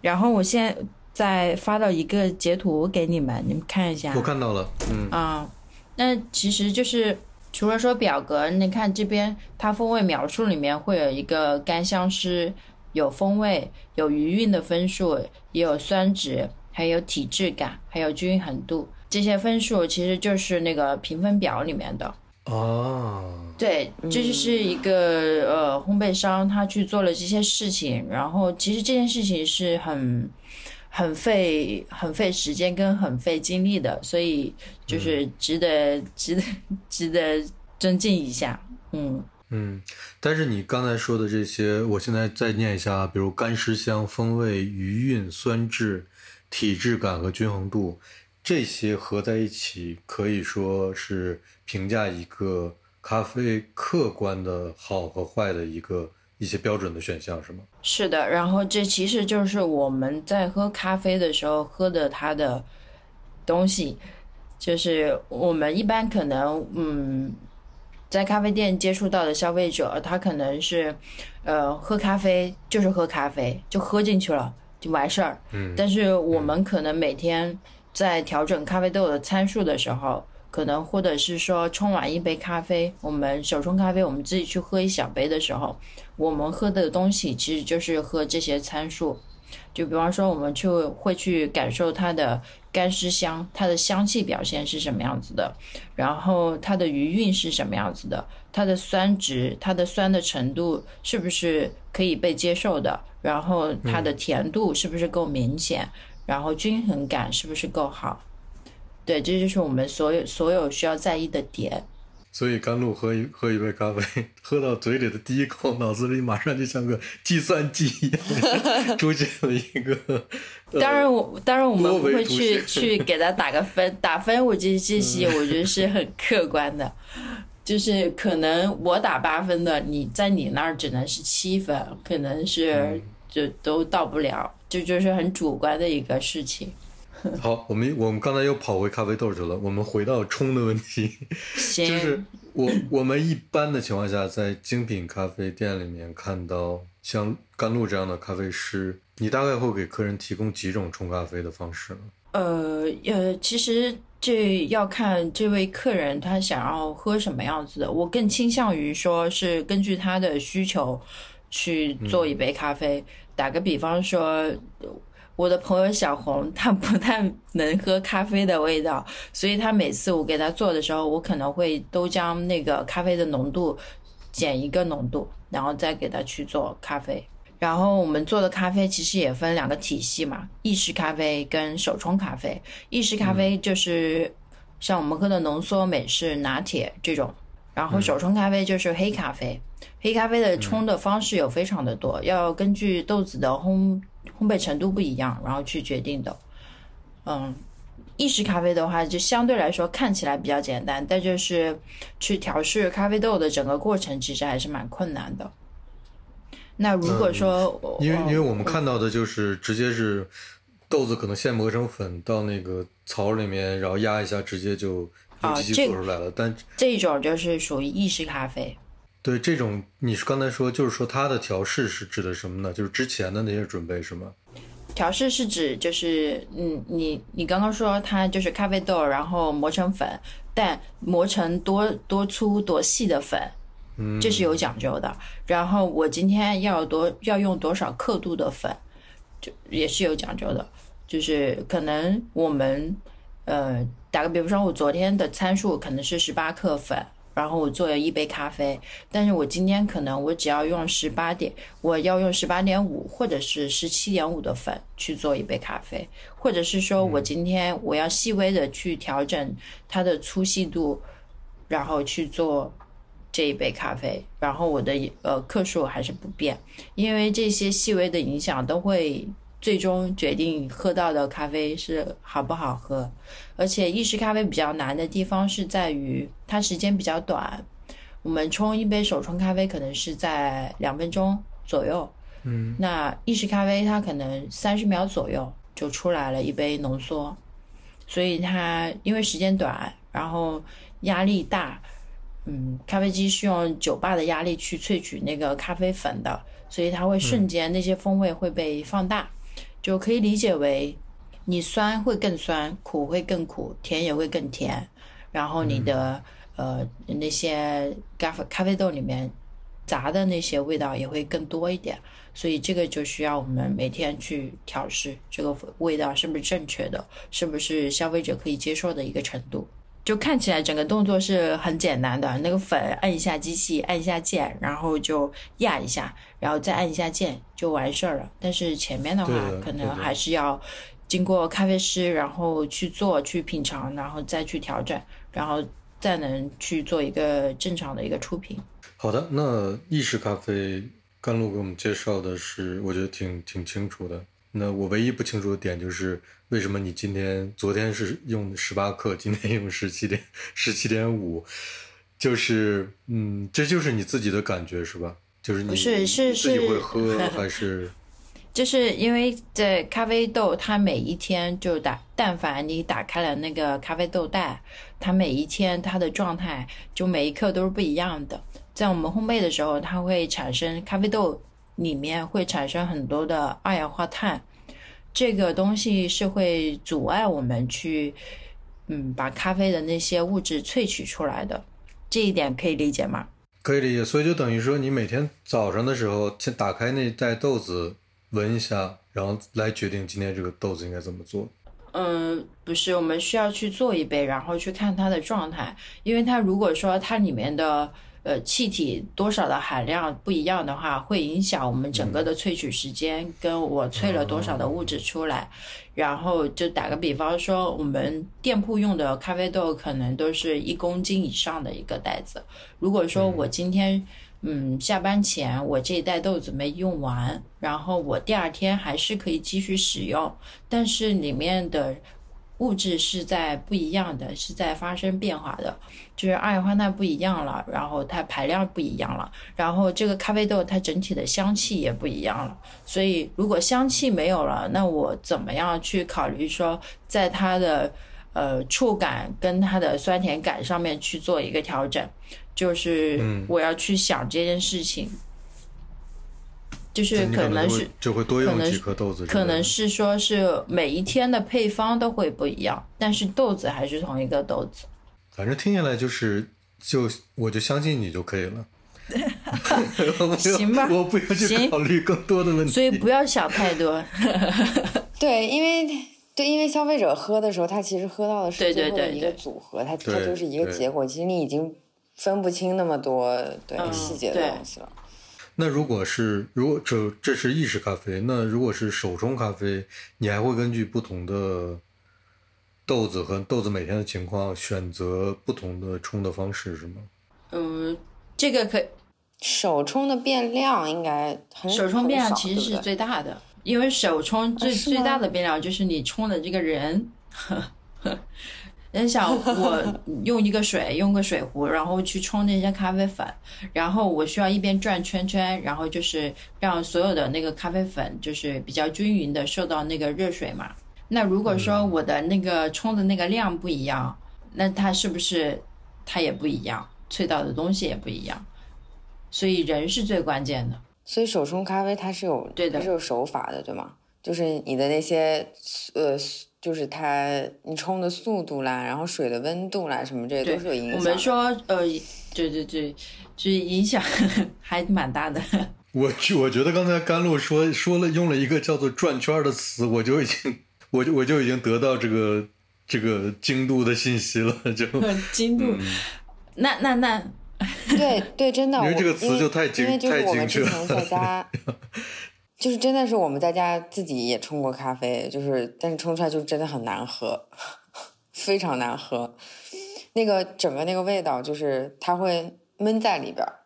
然后我现在再发到一个截图给你们，你们看一下。
我看到了，嗯
啊，那其实就是除了说表格，你看这边它风味描述里面会有一个干香湿，有风味，有余韵的分数，也有酸值，还有体质感，还有均衡度，这些分数其实就是那个评分表里面的。
哦，
对，这就是一个呃烘焙商他去做了这些事情，然后其实这件事情是很很费很费时间跟很费精力的，所以就是值得、值得值得尊敬一下，嗯。
嗯，但是你刚才说的这些，我现在再念一下，比如干湿香、风味、余韵、酸质、体质感和均衡度，这些合在一起，可以说是评价一个咖啡客观的好和坏的一个一些标准的选项，是吗？
是的，然后这其实就是我们在喝咖啡的时候喝的它的东西，就是我们一般可能嗯。在咖啡店接触到的消费者，他可能是，呃，喝咖啡就是喝咖啡，就喝进去了就完事儿。
嗯。
但是我们可能每天在调整咖啡豆的参数的时候，可能或者是说冲完一杯咖啡，我们手冲咖啡，我们自己去喝一小杯的时候，我们喝的东西其实就是喝这些参数。就比方说，我们去会去感受它的干湿香，它的香气表现是什么样子的，然后它的余韵是什么样子的，它的酸值，它的酸的程度是不是可以被接受的，然后它的甜度是不是够明显，然后均衡感是不是够好，对，这就是我们所有所有需要在意的点。
所以甘露喝一喝一杯咖啡，喝到嘴里的第一口，脑子里马上就像个计算机一样，出现了一个。
当然我当然我们不会去 去给他打个分，打分我这这些我觉得是很客观的，就是可能我打八分的，你在你那儿只能是七分，可能是就都到不了，这就是很主观的一个事情。
好，我们我们刚才又跑回咖啡豆去了。我们回到冲的问题，就是我我们一般的情况下，在精品咖啡店里面看到像甘露这样的咖啡师，你大概会给客人提供几种冲咖啡的方式呢？
呃呃，其实这要看这位客人他想要喝什么样子的。我更倾向于说是根据他的需求去做一杯咖啡。打个比方说。我的朋友小红，她不太能喝咖啡的味道，所以她每次我给她做的时候，我可能会都将那个咖啡的浓度减一个浓度，然后再给她去做咖啡。然后我们做的咖啡其实也分两个体系嘛，意式咖啡跟手冲咖啡。意式咖啡就是像我们喝的浓缩、美式、拿铁这种，然后手冲咖啡就是黑咖啡。黑咖啡的冲的方式有非常的多，要根据豆子的烘。烘焙程度不一样，然后去决定的。嗯，意式咖啡的话，就相对来说看起来比较简单，但就是去调试咖啡豆的整个过程，其实还是蛮困难的。那如果说，
因为因为我们看到的就是直接是豆子可能现磨成粉，到那个槽里面，然后压一下，直接就用机器做出来了。但
这种就是属于意式咖啡。
对这种，你是刚才说，就是说它的调试是指的什么呢？就是之前的那些准备是吗？
调试是指就是，嗯，你你刚刚说它就是咖啡豆，然后磨成粉，但磨成多多粗多细的粉，
嗯，
这是有讲究的。然后我今天要多要用多少刻度的粉，就也是有讲究的。就是可能我们，呃，打个比方说，我昨天的参数可能是十八克粉。然后我做了一杯咖啡，但是我今天可能我只要用十八点，我要用十八点五或者是十七点五的粉去做一杯咖啡，或者是说我今天我要细微的去调整它的粗细度，然后去做这一杯咖啡，然后我的呃克数还是不变，因为这些细微的影响都会。最终决定喝到的咖啡是好不好喝，而且意式咖啡比较难的地方是在于它时间比较短。我们冲一杯手冲咖啡可能是在两分钟左右，
嗯，
那意式咖啡它可能三十秒左右就出来了一杯浓缩，所以它因为时间短，然后压力大，嗯，咖啡机是用酒吧的压力去萃取那个咖啡粉的，所以它会瞬间那些风味会被放大。就可以理解为，你酸会更酸，苦会更苦，甜也会更甜，然后你的呃那些咖啡咖啡豆里面杂的那些味道也会更多一点，所以这个就需要我们每天去调试这个味道是不是正确的，是不是消费者可以接受的一个程度。就看起来整个动作是很简单的，那个粉按一下机器，按一下键，然后就压一下，然后再按一下键就完事儿了。但是前面的话，可能还是要经过咖啡师，然后去做、去品尝，然后再去调整，然后再能去做一个正常的一个出品。
好的，那意式咖啡，甘露给我们介绍的是，我觉得挺挺清楚的。那我唯一不清楚的点就是，为什么你今天昨天是用十八克，今天用十七点十七点五？就是，嗯，这就是你自己的感觉是吧？就是你
是是
自己会喝 还是？
就是因为在咖啡豆，它每一天就打，但凡你打开了那个咖啡豆袋，它每一天它的状态就每一刻都是不一样的。在我们烘焙的时候，它会产生咖啡豆。里面会产生很多的二氧化碳，这个东西是会阻碍我们去，嗯，把咖啡的那些物质萃取出来的。这一点可以理解吗？
可以理解。所以就等于说，你每天早上的时候先打开那袋豆子，闻一下，然后来决定今天这个豆子应该怎么做。
嗯，不是，我们需要去做一杯，然后去看它的状态，因为它如果说它里面的。呃，气体多少的含量不一样的话，会影响我们整个的萃取时间，跟我萃了多少的物质出来。然后就打个比方说，我们店铺用的咖啡豆可能都是一公斤以上的一个袋子。如果说我今天，嗯，下班前我这一袋豆子没用完，然后我第二天还是可以继续使用，但是里面的。物质是在不一样的，是在发生变化的，就是二氧化碳不一样了，然后它排量不一样了，然后这个咖啡豆它整体的香气也不一样了。所以如果香气没有了，那我怎么样去考虑说，在它的呃触感跟它的酸甜感上面去做一个调整？就是我要去想这件事情。就是可能是
就会多用几颗豆子，
可能是说是每一天的配方都会不一样，但是豆子还是同一个豆子。
反正听下来就是就我就相信你就可以了。
行吧，
我不要去考虑更多的问题，
所以不要想太多。
对，因为对，因为消费者喝的时候，他其实喝到的是最后的一个组合，它它就是一个结果。其实你已经分不清那么多对细节的东西了。
那如果是如果这这是意式咖啡，那如果是手冲咖啡，你还会根据不同的豆子和豆子每天的情况选择不同的冲的方式，是吗？
嗯，这个可
手冲的变量应该
手冲变量其实是最大的，因为手冲最最大的变量就是你冲的这个人。你想我用一个水，用个水壶，然后去冲那些咖啡粉，然后我需要一边转圈圈，然后就是让所有的那个咖啡粉就是比较均匀的受到那个热水嘛。那如果说我的那个冲的那个量不一样，那它是不是它也不一样，萃到的东西也不一样？所以人是最关键的。
所以手冲咖啡它是有
对的，
是有手法的，对吗？就是你的那些呃。就是它，你冲的速度啦，然后水的温度啦，什么这些都是有影响。
我们说，呃，对对对，就是影响 还蛮大的。
我我觉得刚才甘露说说了用了一个叫做转圈的词，我就已经，我就我就已经得到这个这个精度的信息了，就
精度。那那那，
对对，真的，
因为这个词就太精太精确了。
就是就是真的是我们在家自己也冲过咖啡，就是但是冲出来就真的很难喝，非常难喝。那个整个那个味道就是它会闷在里边儿。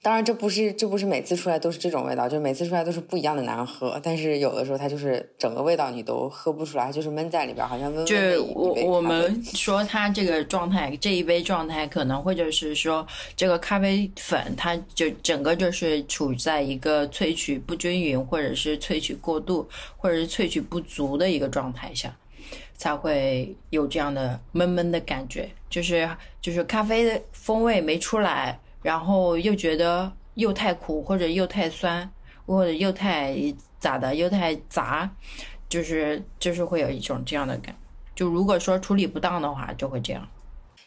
当然，这不是这不是每次出来都是这种味道，就每次出来都是不一样的难喝。但是有的时候它就是整个味道你都喝不出来，就是闷在里边，好像温温
就我我们说它这个状态，这一杯状态可能会就是说这个咖啡粉，它就整个就是处在一个萃取不均匀，或者是萃取过度，或者是萃取不足的一个状态下，才会有这样的闷闷的感觉，就是就是咖啡的风味没出来。然后又觉得又太苦，或者又太酸，或者又太咋的，又太杂，就是就是会有一种这样的感。就如果说处理不当的话，就会这样。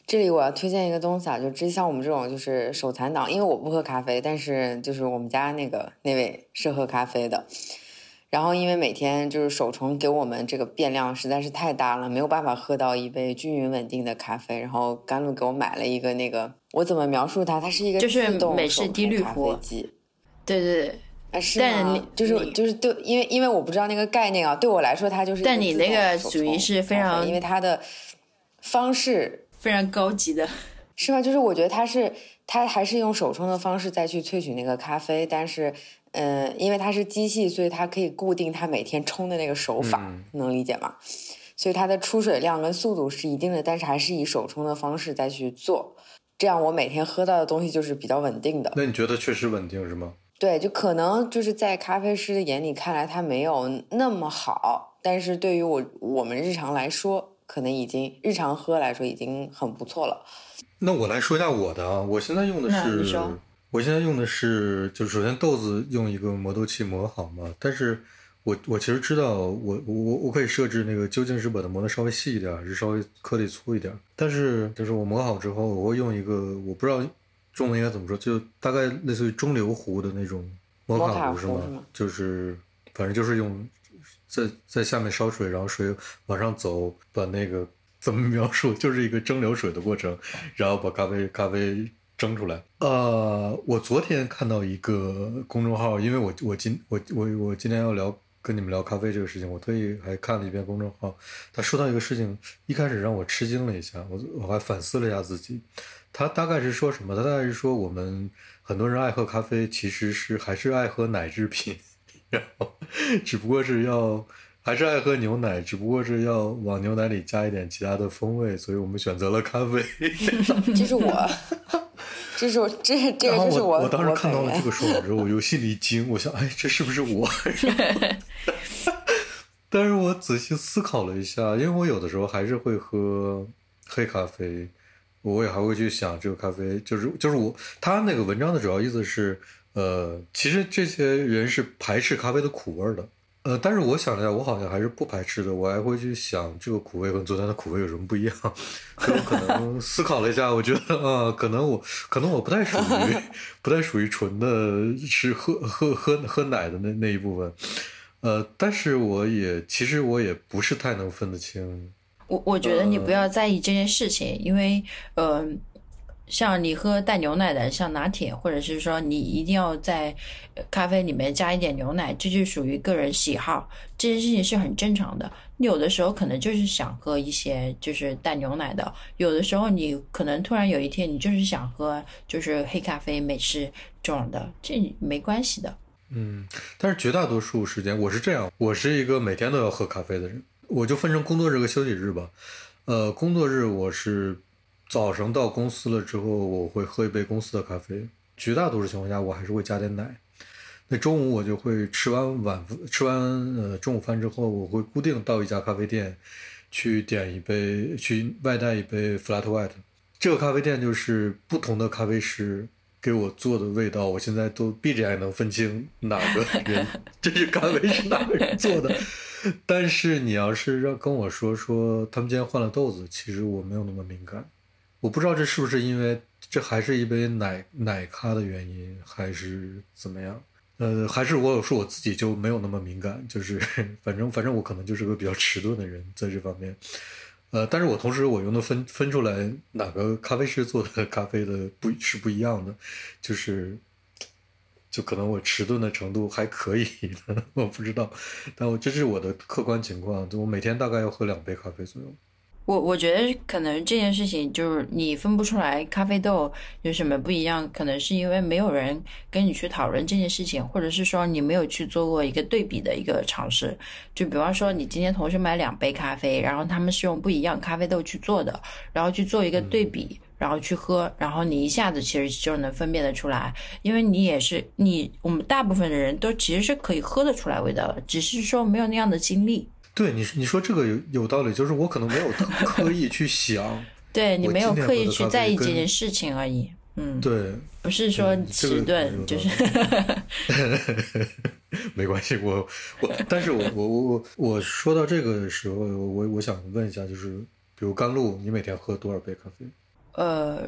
这里我要推荐一个东西啊，就之像我们这种就是手残党，因为我不喝咖啡，但是就是我们家那个那位是喝咖啡的。然后因为每天就是手冲给我们这个变量实在是太大了，没有办法喝到一杯均匀稳定的咖啡。然后甘露给我买了一个那个，我怎么描述它？它是一个
就是美式
手
滴滤
冲咖啡
壶
机。
对对对，
啊，是
但
吗
你你
就是就是对，因为因为我不知道那个概念啊，对我来说它就是
但你那个属于是非常
因为它的方式
非常高级的。
是吗？就是我觉得它是它还是用手冲的方式再去萃取那个咖啡，但是嗯、呃因为它是机器，所以它可以固定它每天冲的那个手法，
嗯
能理解吗？所以它的出水量跟速度是一定的，但是还是以手冲的方式再去做，这样我每天喝到的东西就是比较稳定的。
那你觉得确实稳定是吗？
对，就可能就是在咖啡师的眼里看来它没有那么好，但是对于我我们日常来说，可能已经日常喝来说已经很不错了。
那我来说一下我的啊，我现在用的是，我现在用的是，就首先豆子用一个磨豆器磨好嘛，但是我我其实知道，我我我我可以设置那个究竟是把它磨得稍微细一点，还是稍微颗粒粗一点。但是就是我磨好之后，我会用一个我不知道中文应该怎么说，就大概类似于中流壶的那种摩
摩卡？
壶是吗就是反正就是用在在下面烧水，然后水往上走，把那个怎么描述，就是一个蒸馏水的过程，然后把咖啡咖啡蒸出来。呃，我昨天看到一个公众号，因为我我今我我我今天要聊跟你们聊咖啡这个事情，我特意还看了一遍公众号。他说到一个事情，一开始让我吃惊了一下，我我还反思了一下自己。他大概是说什么？他大概是说我们很多人爱喝咖啡，其实是还是爱喝奶制品，然后只不过是要还是爱喝牛奶，只不过是要往牛奶里加一点其他的风味，所以我们选择了咖啡。
这是我，这是我这这个就是
我我当时看到了这。个说法之后，我就心里一惊，我想，哎，这是不是我？但是我仔细思考了一下，因为我有的时候还是会喝黑咖啡，我也还会去想这个咖啡，就是就是我他那个文章的主要意思是，呃，其实这些人是排斥咖啡的苦味儿的。呃，但是我想了一下，我好像还是不排斥的。我还会去想这个苦味跟昨天的苦味有什么不一样。所以我可能思考了一下，我觉得啊、呃可能我可能我不太属于 不太属于纯的是喝喝喝喝奶的那那一部分。呃，但是我也其实我也不是太能分得清。
我我觉得你不要在意这件事情，因为呃，像你喝带牛奶的，像拿铁，或者是说你一定要在咖啡里面加一点牛奶，这就属于个人喜好，这件事情是很正常的。你有的时候可能就是想喝一些就是带牛奶的，有的时候你可能突然有一天你就是想喝就是黑咖啡、美式这种的，这没关系的。
嗯，但是绝大多数时间我是这样，我是一个每天都要喝咖啡的人，我就分成工作日和休息日吧。呃，工作日我是早上到公司了之后，我会喝一杯公司的咖啡，绝大多数情况下我还是会加点奶。那中午我就会吃完晚吃完呃中午饭之后，我会固定到一家咖啡店去点一杯，去外带一杯 flat white。这个咖啡店就是不同的咖啡师给我做的味道，我现在都闭着眼能分清哪个人 这是咖啡是哪个人做的。但是你要是让跟我说说他们今天换了豆子，其实我没有那么敏感。我不知道这是不是因为这还是一杯奶奶咖的原因，还是怎么样？呃，还是我有时候我自己就没有那么敏感，就是反正反正我可能就是个比较迟钝的人在这方面。呃，但是我同时我又能分分出来哪个咖啡师做的咖啡的不是不一样的，就是就可能我迟钝的程度还可以，我不知道，但我这是我的客观情况，就我每天大概要喝两杯咖啡左右。
我我觉得可能这件事情就是你分不出来咖啡豆有什么不一样，可能是因为没有人跟你去讨论这件事情，或者是说你没有去做过一个对比的一个尝试。就比方说，你今天同时买两杯咖啡，然后他们是用不一样咖啡豆去做的，然后去做一个对比，然后去喝，然后你一下子其实就能分辨得出来，因为你也是你我们大部分的人都其实是可以喝得出来味道的，只是说没有那样的经历。
对你你说这个有有道理，就是我可能没有特 刻意去想，
对你没有刻意去在意这件事情而已，嗯，
对，
不是说
嗯这个
迟钝，
有
就是
道 没关系，我我，但是我我我我我说到这个时候，我我想问一下，就是比如甘露，你每天喝多少杯咖啡？
呃，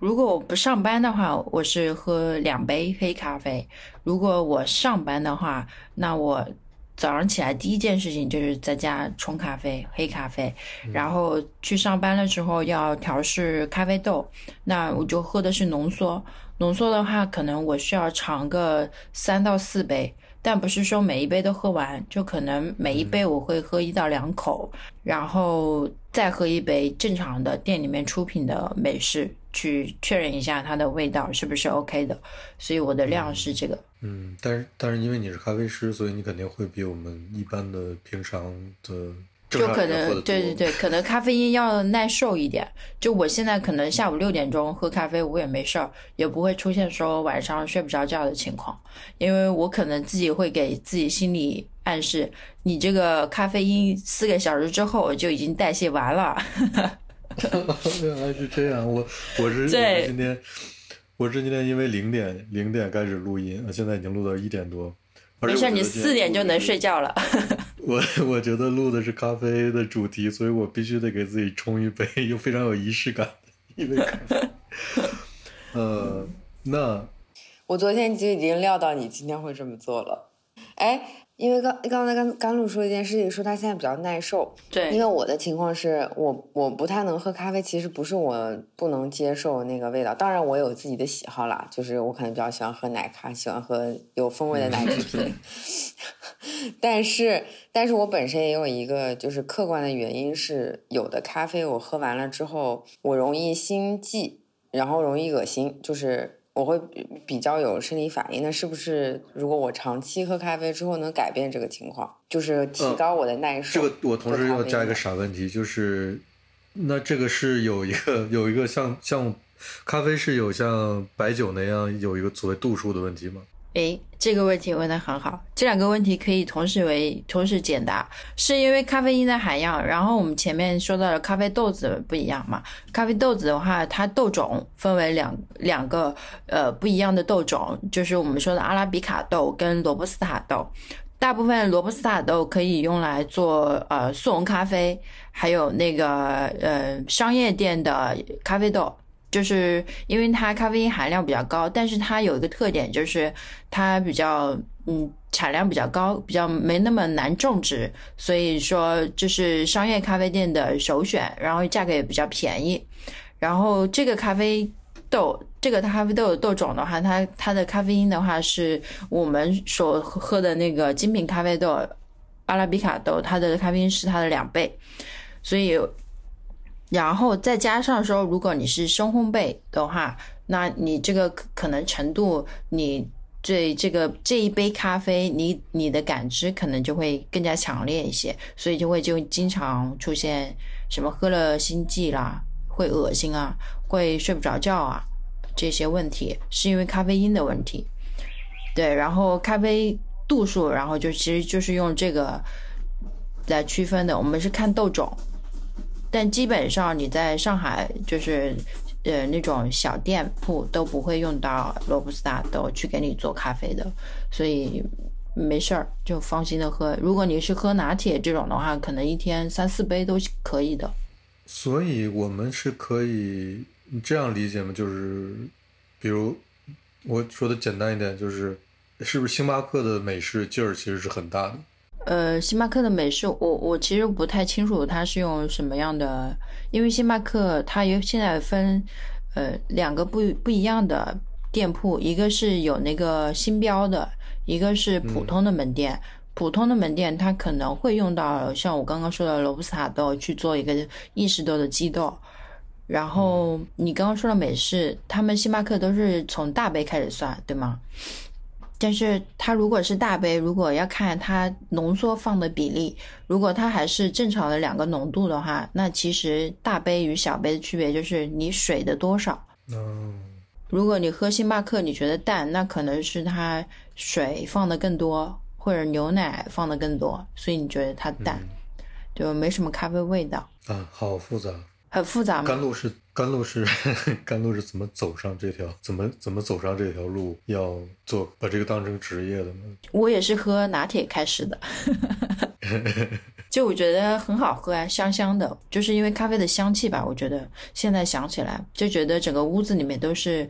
如果我不上班的话，我是喝两杯黑咖啡；如果我上班的话，那我早上起来第一件事情就是在家冲咖啡，黑咖啡，然后去上班的时候要调试咖啡豆，那我就喝的是浓缩。浓缩的话，可能我需要尝个三到四杯，但不是说每一杯都喝完，就可能每一杯我会喝一到两口，然后再喝一杯正常的店里面出品的美式，去确认一下它的味道是不是 OK 的。所以我的量是这个。
嗯，但是但是因为你是咖啡师，所以你肯定会比我们一般的平常的
就可能对对对，可能咖啡因要耐受一点。就我现在可能下午六点钟喝咖啡，我也没事儿，也不会出现说晚上睡不着觉的情况，因为我可能自己会给自己心理暗示，你这个咖啡因四个小时之后就已经代谢完了。
原来是这样，我我是今天我是今天因为零点零点开始录音，现在已经录到一点多。
没事，你四点就能睡觉了。
我我觉得录的是咖啡的主题，所以我必须得给自己冲一杯又非常有仪式感的一杯咖啡。呃，那
我昨天就已经料到你今天会这么做了。哎，因为刚刚才甘甘露说一件事情，说他现在比较耐受。
对因，
为我的情况是我我不太能喝咖啡，其实不是我不能接受那个味道，当然我有自己的喜好啦，就是我可能比较喜欢喝奶咖，喜欢喝有风味的奶制品。但是，但是我本身也有一个就是客观的原因是，有的咖啡我喝完了之后，我容易心悸，然后容易恶心，就是我会比比较有生理反应。那是不是如果我长期喝咖啡之后能改变这个情况，就是提高我的耐受？
这个我同时要加一个傻问题，就是那这个是有一个有一个像像咖啡是有像白酒那样有一个所谓度数的问题吗？
诶，这个问题问得很好，这两个问题可以同时为同时解答，是因为咖啡因的含量，然后我们前面说到的咖啡豆子不一样嘛，咖啡豆子的话，它豆种分为两两个呃不一样的豆种，就是我们说的阿拉比卡豆跟罗布斯塔豆。大部分罗布斯塔豆可以用来做呃速溶咖啡，还有那个呃商业店的咖啡豆，就是因为它咖啡因含量比较高，但是它有一个特点，就是它比较嗯产量比较高，比较没那么难种植，所以说就是商业咖啡店的首选，然后价格也比较便宜。然后这个咖啡豆，这个咖啡豆豆种的话，它它的咖啡因的话是我们所喝的那个精品咖啡豆阿拉比卡豆，它的咖啡因是它的两倍，所以。然后再加上说，如果你是深烘焙的话，那你这个可能程度，你对这个这一杯咖啡，你你的感知可能就会更加强烈一些，所以就会就经常出现什么喝了心悸啦，会恶心啊，会睡不着觉啊这些问题，是因为咖啡因的问题。对，然后咖啡度数，然后就其实就是用这个来区分的，我们是看豆种。但基本上你在上海就是呃那种小店铺都不会用到罗布斯塔豆去给你做咖啡的，所以没事儿就放心的喝。如果你是喝拿铁这种的话，可能一天三四杯都是可以的。
所以我们是可以这样理解吗？就是比如我说的简单一点，就是是不是星巴克的美式劲儿其实是很大的？
呃，星巴克的美式，我我其实不太清楚它是用什么样的，因为星巴克它有现在分呃两个不不一样的店铺，一个是有那个星标的，一个是普通的门店。普通的门店它可能会用到像我刚刚说的罗布斯塔豆去做一个意式豆的基豆，然后你刚刚说的美式，他们星巴克都是从大杯开始算，对吗？但是它如果是大杯，如果要看它浓缩放的比例，如果它还是正常的两个浓度的话，那其实大杯与小杯的区别就是你水的多少。
嗯，
如果你喝星巴克你觉得淡，那可能是它水放的更多，或者牛奶放的更多，所以你觉得它淡，就没什么咖啡味道，
啊，好复杂。
很复杂吗？
甘露是甘露是 甘露是怎么走上这条怎么怎么走上这条路，要做把这个当成职业的呢？
我也是喝拿铁开始的，就我觉得很好喝啊，香香的，就是因为咖啡的香气吧。我觉得现在想起来，就觉得整个屋子里面都是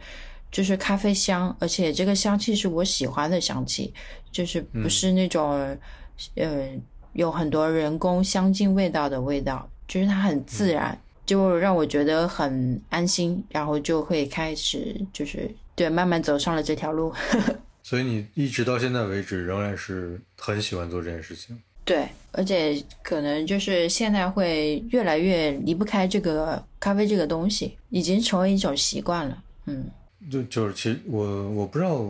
就是咖啡香，而且这个香气是我喜欢的香气，就是不是那种呃，有很多人工香精味道的味道，就是它很自然，就让我觉得很安心，然后就会开始就是对慢慢走上了这条路。
所以你一直到现在为止仍然是很喜欢做这件事情。
对，而且可能就是现在会越来越离不开这个咖啡这个东西，已经成为一种习惯了。嗯，
就就是其实我我不知道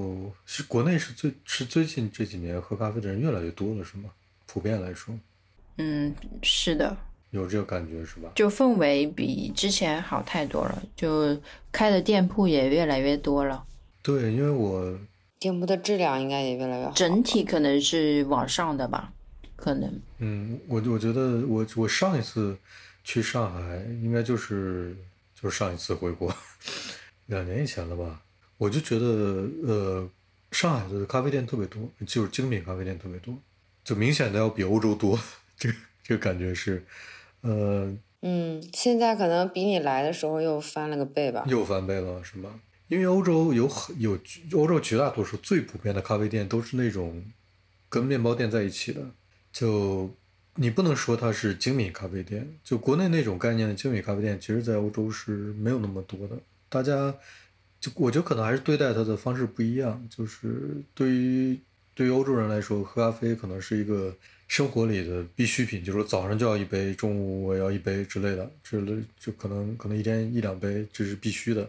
是国内是最是最近这几年喝咖啡的人越来越多了是吗？普遍来说，
嗯，是的，
有这个感觉是吧？
就氛围比之前好太多了，就开的店铺也越来越多了。
对，因为我
店铺的质量应该也越来越好。
整体可能是往上的吧。可能，
嗯，我我觉得我我上一次去上海，应该就是就是上一次回国，两年以前了吧。我就觉得，呃，上海的咖啡店特别多，就是精品咖啡店特别多，就明显的要比欧洲多。这个这个感觉是，呃，
嗯，现在可能比你来的时候又翻了个倍吧？
又翻倍了是吗？因为欧洲有很有欧洲绝大多数最普遍的咖啡店都是那种跟面包店在一起的。就你不能说它是精品咖啡店，就国内那种概念的精品咖啡店，其实在欧洲是没有那么多的。大家就我觉得可能还是对待它的方式不一样。就是对于对于欧洲人来说，喝咖啡可能是一个生活里的必需品，就是说早上就要一杯，中午我要一杯之类的，之类就可能可能一天一两杯这是必须的。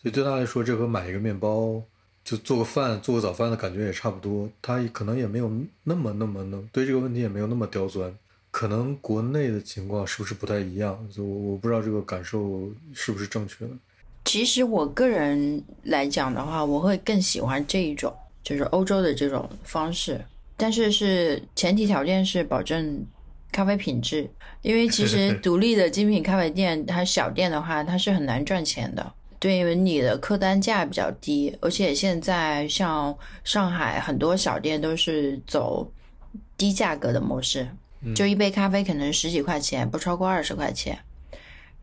所以对他来说，这和买一个面包。就做个饭，做个早饭的感觉也差不多。他可能也没有那么那么能对这个问题也没有那么刁钻。可能国内的情况是不是不太一样？就我不知道这个感受是不是正确的。
其实我个人来讲的话，我会更喜欢这一种，就是欧洲的这种方式。但是是前提条件是保证咖啡品质，因为其实 独立的精品咖啡店，它小店的话，它是很难赚钱的。对，因为你的客单价比较低，而且现在像上海很多小店都是走低价格的模式，就一杯咖啡可能十几块钱，不超过二十块钱。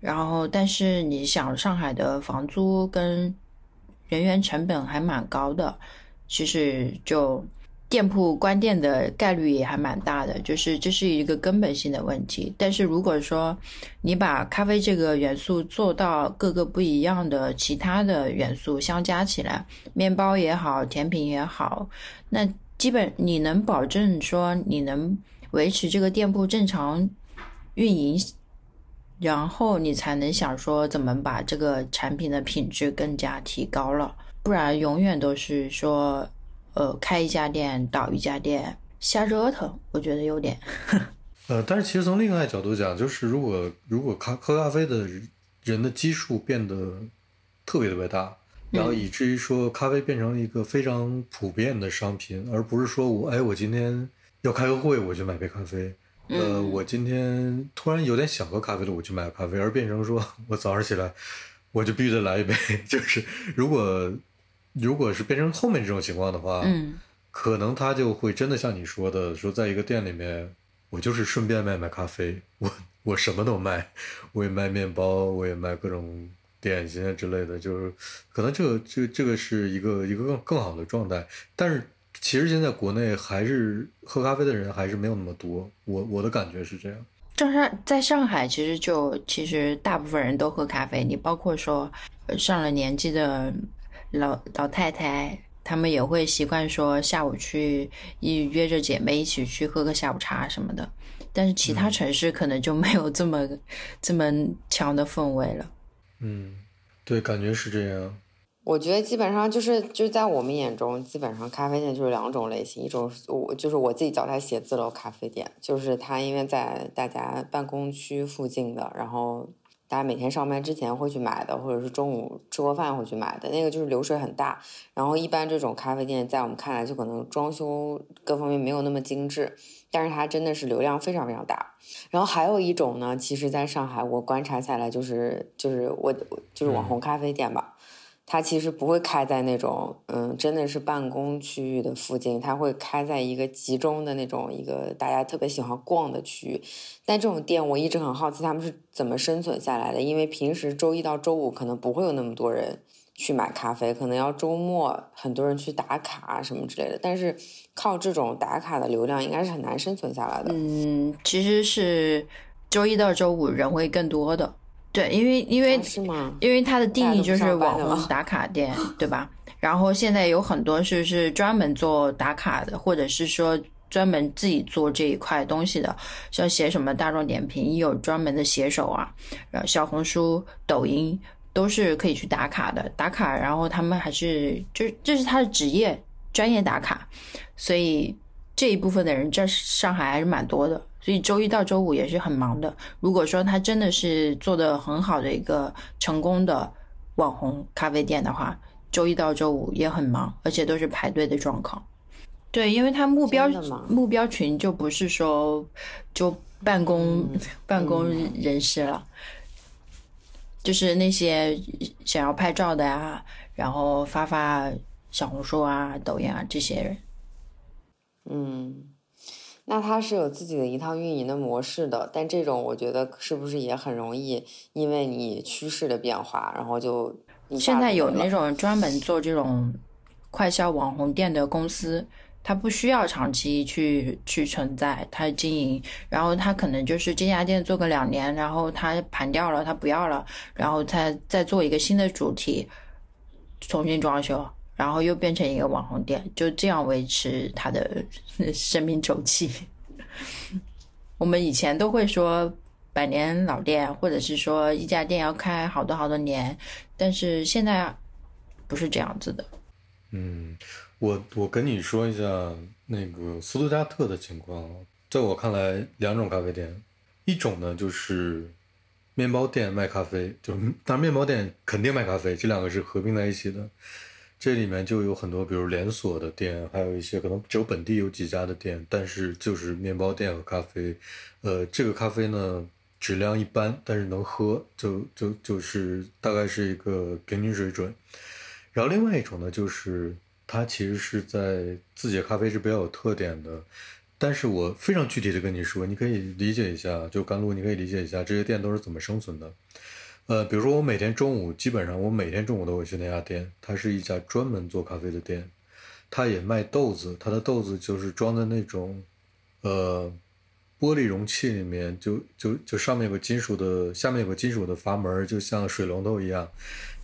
然后，但是你想，上海的房租跟人员成本还蛮高的，其实就。店铺关店的概率也还蛮大的，就是这是一个根本性的问题。但是如果说你把咖啡这个元素做到各个不一样的其他的元素相加起来，面包也好，甜品也好，那基本你能保证说你能维持这个店铺正常运营，然后你才能想说怎么把这个产品的品质更加提高了，不然永远都是说。呃，开一家店倒一家店，瞎折腾，我觉得有点。
呃，但是其实从另外角度讲，就是如果如果咖喝咖啡的人的基数变得特别特别大，然后以至于说咖啡变成了一个非常普遍的商品，而不是说我哎我今天要开个会我就买杯咖啡，呃我今天突然有点想喝咖啡了我去买个咖啡，而变成说我早上起来我就必须得来一杯，就是如果。如果是变成后面这种情况的话，
嗯，
可能他就会真的像你说的，说在一个店里面，我就是顺便卖卖咖啡，我我什么都卖，我也卖面包，我也卖各种点心啊之类的，就是可能这个这这个是一个一个更更好的状态。但是其实现在国内还是喝咖啡的人还是没有那么多，我我的感觉是这样。
正上在上海，其实就其实大部分人都喝咖啡，你包括说上了年纪的。老老太太，他们也会习惯说下午去一约着姐妹一起去喝个下午茶什么的，但是其他城市可能就没有这么这么强的氛围了。
嗯，对，感觉是这样。
我觉得基本上就是就在我们眼中，基本上咖啡店就是两种类型，一种我就是我自己叫它写字楼咖啡店，就是它因为在大家办公区附近的，然后。大家每天上班之前会去买的，或者是中午吃过饭会去买的那个，就是流水很大。然后一般这种咖啡店在我们看来，就可能装修各方面没有那么精致，但是它真的是流量非常非常大。然后还有一种呢，其实在上海我观察下来，就是就是我就是网红咖啡店吧。它其实不会开在那种，嗯，真的是办公区域的附近，它会开在一个集中的那种一个大家特别喜欢逛的区域。但这种店我一直很好奇，他们是怎么生存下来的？因为平时周一到周五可能不会有那么多人去买咖啡，可能要周末很多人去打卡什么之类的。但是靠这种打卡的流量，应该是很难生存下来的。
嗯，其实是周一到周五人会更多的。对，因为因为
是吗？
因为它的定义就是网红打卡店，对吧？然后现在有很多是是专门做打卡的，或者是说专门自己做这一块东西的，像写什么大众点评有专门的写手啊，然后小红书、抖音都是可以去打卡的。打卡，然后他们还是就这是他的职业，专业打卡，所以这一部分的人在上海还是蛮多的。所以周一到周五也是很忙的。如果说他真的是做的很好的一个成功的网红咖啡店的话，周一到周五也很忙，而且都是排队的状况。对，因为他目标目标群就不是说就办公 办公人士了，就是那些想要拍照的呀，然后发发小红书啊、抖音啊这些人。
嗯。那它是有自己的一套运营的模式的，但这种我觉得是不是也很容易，因为你趋势的变化，然后就
现在有那种专门做这种快销网红店的公司，它不需要长期去去存在，它经营，然后它可能就是这家店做个两年，然后它盘掉了，它不要了，然后它再做一个新的主题，重新装修。然后又变成一个网红店，就这样维持它的 生命周期。我们以前都会说百年老店，或者是说一家店要开好多好多年，但是现在不是这样子的。
嗯，我我跟你说一下那个斯图加特的情况，在我看来，两种咖啡店，一种呢就是面包店卖咖啡，就当然面包店肯定卖咖啡，这两个是合并在一起的。这里面就有很多，比如连锁的店，还有一些可能只有本地有几家的店，但是就是面包店和咖啡。呃，这个咖啡呢质量一般，但是能喝，就就就是大概是一个平均水准。然后另外一种呢，就是它其实是在自己的咖啡是比较有特点的，但是我非常具体的跟你说，你可以理解一下，就甘露，你可以理解一下这些店都是怎么生存的。呃，比如说我每天中午，基本上我每天中午都会去那家店，它是一家专门做咖啡的店，它也卖豆子，它的豆子就是装在那种，呃。玻璃容器里面就就就上面有个金属的，下面有个金属的阀门，就像水龙头一样。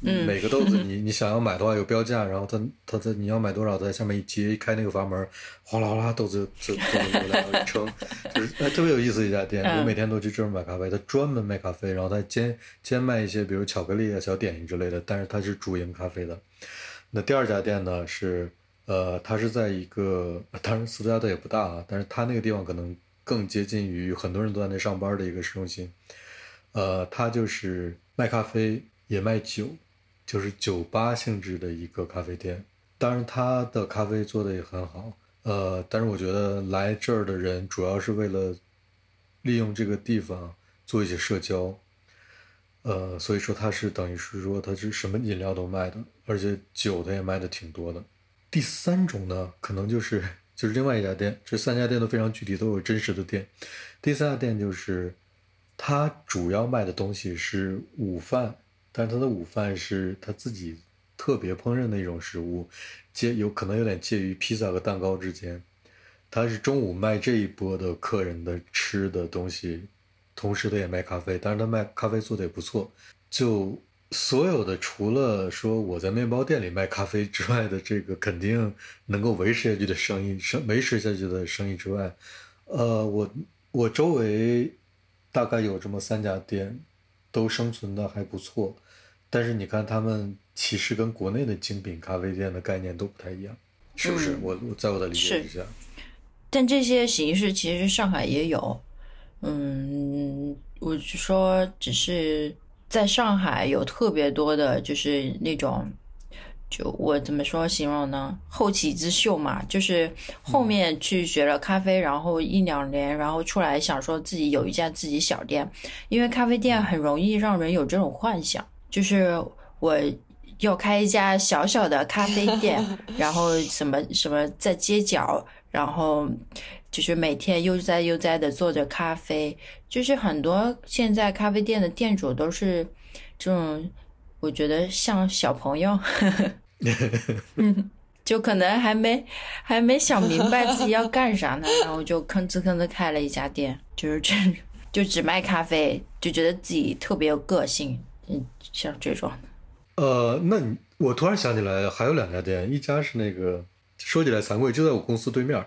嗯，
每个豆子 你你想要买的话有标价，然后它它在你要买多少，在下面一接一开那个阀门，哗啦哗啦豆子就就就来一称，就是哎特别有意思一家店。我每天都去这儿买咖啡，他专门卖咖啡，然后他兼兼卖一些比如巧克力啊、小点心之类的，但是他是主营咖啡的。那第二家店呢是呃，它是在一个当然斯图加特也不大啊，但是它那个地方可能。更接近于很多人都在那上班的一个市中心，呃，它就是卖咖啡也卖酒，就是酒吧性质的一个咖啡店。当然，它的咖啡做的也很好，呃，但是我觉得来这儿的人主要是为了利用这个地方做一些社交，呃，所以说它是等于是说它是什么饮料都卖的，而且酒它也卖的挺多的。第三种呢，可能就是。就是另外一家店，这三家店都非常具体，都有真实的店。第三家店就是，它主要卖的东西是午饭，但是它的午饭是他自己特别烹饪的一种食物，介有可能有点介于披萨和蛋糕之间。他是中午卖这一波的客人的吃的东西，同时他也卖咖啡，但是他卖咖啡做的也不错，就。所有的除了说我在面包店里卖咖啡之外的这个肯定能够维持下去的生意，生维持下去的生意之外，呃，我我周围大概有这么三家店，都生存的还不错，但是你看他们其实跟国内的精品咖啡店的概念都不太一样，是不是？我我在我的理解之下，
但这些形式其实上海也有，嗯，我就说只是。在上海有特别多的，就是那种，就我怎么说形容呢？后起之秀嘛，就是后面去学了咖啡，然后一两年，然后出来想说自己有一家自己小店，因为咖啡店很容易让人有这种幻想，就是我要开一家小小的咖啡店，然后什么什么在街角，然后。就是每天悠哉悠哉的做着咖啡，就是很多现在咖啡店的店主都是这种我觉得像小朋友，嗯，就可能还没还没想明白自己要干啥呢，然后就吭哧吭哧开了一家店，就是这就只卖咖啡，就觉得自己特别有个性，嗯，像这种。
呃，那你我突然想起来还有两家店，一家是那个说起来惭愧，就在我公司对面。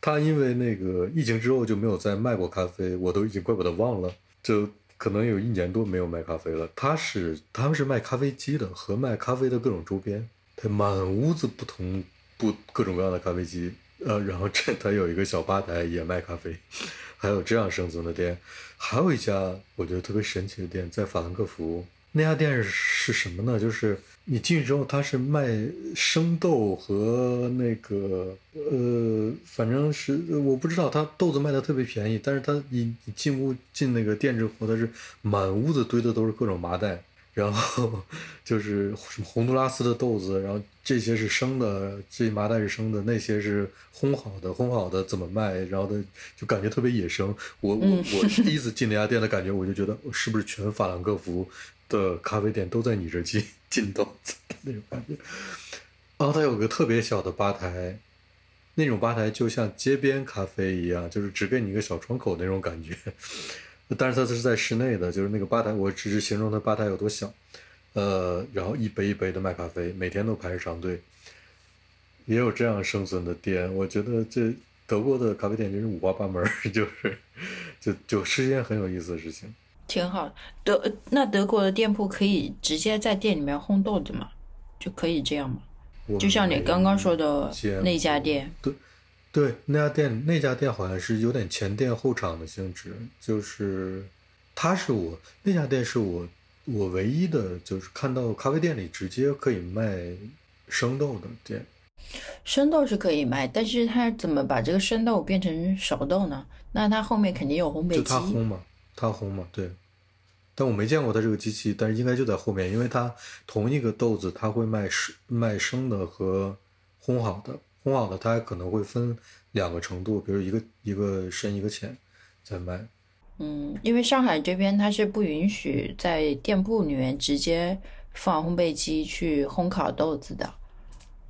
他因为那个疫情之后就没有再卖过咖啡，我都已经快把他忘了，就可能有一年多没有卖咖啡了。他是他们是卖咖啡机的和卖咖啡的各种周边，他满屋子不同不各种各样的咖啡机，呃，然后这他有一个小吧台也卖咖啡，还有这样生存的店。还有一家我觉得特别神奇的店在法兰克福。那家店是什么呢？就是你进去之后，他是卖生豆和那个呃，反正是我不知道，他豆子卖的特别便宜。但是他你你进屋进那个店之后，他是满屋子堆的都是各种麻袋，然后 就是什么洪都拉斯的豆子，然后这些是生的，这些麻袋是生的，那些是烘好的，烘好的怎么卖？然后的就感觉特别野生。我我我第一次进那家店的感觉，我就觉得是不是全法兰克福。的咖啡店都在你这进进豆子那种感觉，然后它有个特别小的吧台，那种吧台就像街边咖啡一样，就是只给你一个小窗口那种感觉。但是它是在室内的，就是那个吧台，我只是形容它吧台有多小。呃，然后一杯一杯的卖咖啡，每天都排着长队，也有这样生存的店。我觉得这德国的咖啡店真是五花八门，就是就就是一件很有意思的事情。
挺好，德那德国的店铺可以直接在店里面烘豆子吗？就可以这样吗？就像你刚刚说的那家店，
对，对，那家店那家店好像是有点前店后厂的性质，就是他是我那家店是我我唯一的就是看到咖啡店里直接可以卖生豆的店。
生豆是可以卖，但是他怎么把这个生豆变成熟豆呢？那他后面肯定有烘焙机。就
他烘嘛，他烘嘛，对。但我没见过它这个机器，但是应该就在后面，因为它同一个豆子，它会卖生卖生的和烘好的，烘好的它还可能会分两个程度，比如一个一个深一个浅，在卖。
嗯，因为上海这边它是不允许在店铺里面直接放烘焙机去烘烤豆子的，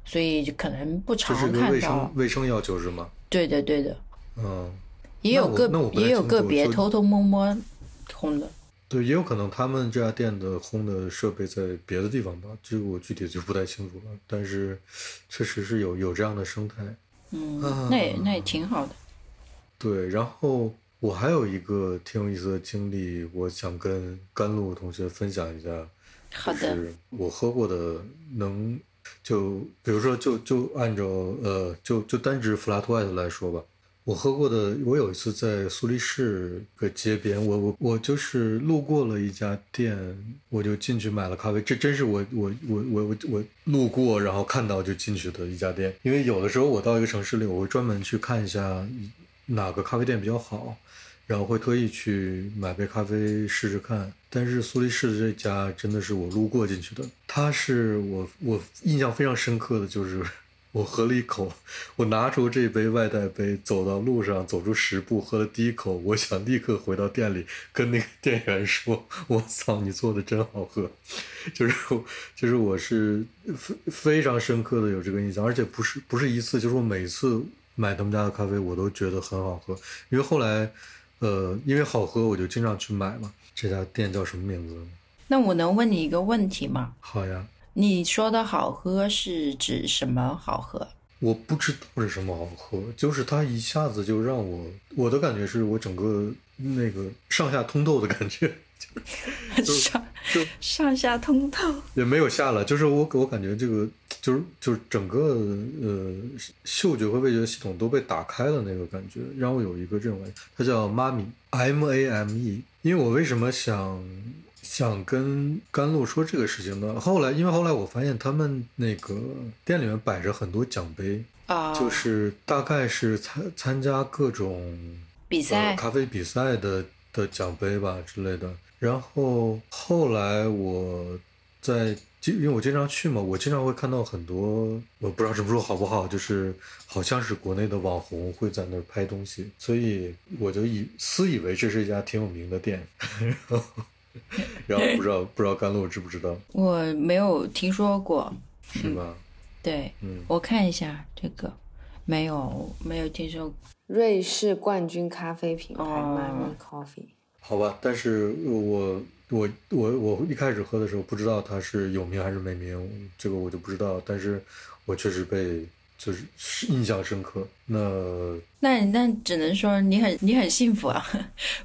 所以就可能不常看
到。卫生卫生要求是吗？
对的，对的。
嗯。
也有个也有个别偷偷摸摸烘的。
对，也有可能他们这家店的烘的设备在别的地方吧，这个我具体就不太清楚了。但是，确实是有有这样的生态。
嗯，那也那也挺好的。
对，然后我还有一个挺有意思的经历，我想跟甘露同学分享一下。
好的。
是我喝过的，能就比如说就就按照呃就就单指 flat white 来说吧。我喝过的，我有一次在苏黎世个街边，我我我就是路过了一家店，我就进去买了咖啡。这真是我我我我我我路过然后看到就进去的一家店。因为有的时候我到一个城市里，我会专门去看一下哪个咖啡店比较好，然后会特意去买杯咖啡试试看。但是苏黎世的这家真的是我路过进去的，它是我我印象非常深刻的就是。我喝了一口，我拿出这杯外带杯，走到路上，走出十步，喝了第一口，我想立刻回到店里跟那个店员说：“我操，你做的真好喝！”就是，就是我是非非常深刻的有这个印象，而且不是不是一次，就是我每次买他们家的咖啡，我都觉得很好喝。因为后来，呃，因为好喝，我就经常去买嘛。这家店叫什么名字？
那我能问你一个问题吗？
好呀。
你说的好喝是指什么好喝？
我不知道是什么好喝，就是它一下子就让我，我的感觉是我整个那个上下通透的感觉，
上就上下通透
也没有下了，就是我我感觉这个就是就是整个呃嗅觉和味觉系统都被打开了那个感觉，让我有一个这种，它叫妈咪 M A M E，因为我为什么想。想跟甘露说这个事情呢。后来，因为后来我发现他们那个店里面摆着很多奖杯
啊，
就是大概是参参加各种
比赛、
咖啡比赛的的奖杯吧之类的。然后后来我在，因为我经常去嘛，我经常会看到很多，我不知道这么说好不好，就是好像是国内的网红会在那儿拍东西，所以我就以私以为这是一家挺有名的店。然 后 然后不知道不知道甘露知不知道
我没有听说过。
是吧？
对，
嗯，
我看一下这个，没有没有听说过。
瑞士冠军咖啡品牌
哦
Mami Coffee。
好吧，但是我我我我一开始喝的时候不知道它是有名还是没名，这个我就不知道，但是我确实被就是是印象深刻。那
那那只能说你很你很幸福啊，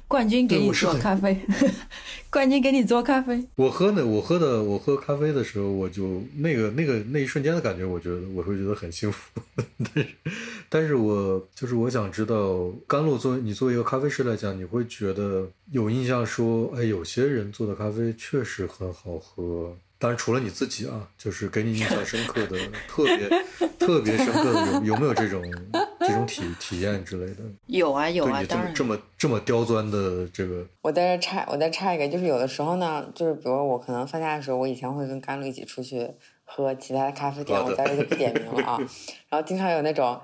冠军给你做咖啡，冠军给你做咖啡。
我喝呢我喝的我喝咖啡的时候，我就那个那个那一瞬间的感觉，我觉得我会觉得很幸福。但是，但是我就是我想知道，甘露作为你作为一个咖啡师来讲，你会觉得有印象说，哎，有些人做的咖啡确实很好喝。当然，除了你自己啊，就是给你印象深刻的、特别特别深刻的，有有没有这种这种体体验之类的？
有啊有啊，当然
么这么这么刁钻的这个，
我在这插，我再插一个，就是有的时候呢，就是比如我可能放假的时候，我以前会跟甘露一起出去喝其他的咖啡店，我在这就不点名了啊。然后经常有那种，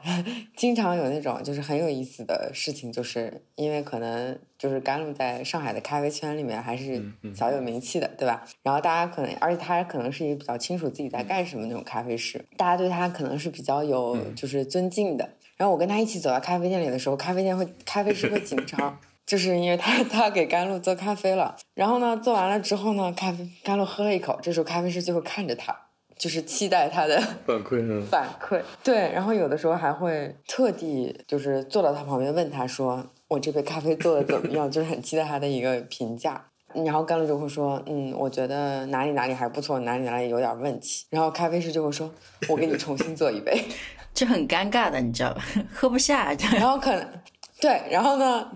经常有那种就是很有意思的事情，就是因为可能就是甘露在上海的咖啡圈里面还是小有名气的，对吧？然后大家可能，而且他可能是一个比较清楚自己在干什么那种咖啡师，大家对他可能是比较有
嗯
就是尊敬的。然后我跟他一起走到咖啡店里的时候，咖啡店会咖啡师会紧张。就是因为他他给甘露做咖啡了，然后呢，做完了之后呢，咖啡甘露喝了一口，这时候咖啡师就会看着他，就是期待他的
反馈呢？
反馈。对，然后有的时候还会特地就是坐到他旁边问他说：“我这杯咖啡做的怎么样？” 就是很期待他的一个评价。然后甘露就会说：“嗯，我觉得哪里哪里还不错，哪里哪里有点问题。”然后咖啡师就会说：“我给你重新做一杯。”
这很尴尬的，你知道吧？喝不下。这
然后可能对，然后呢，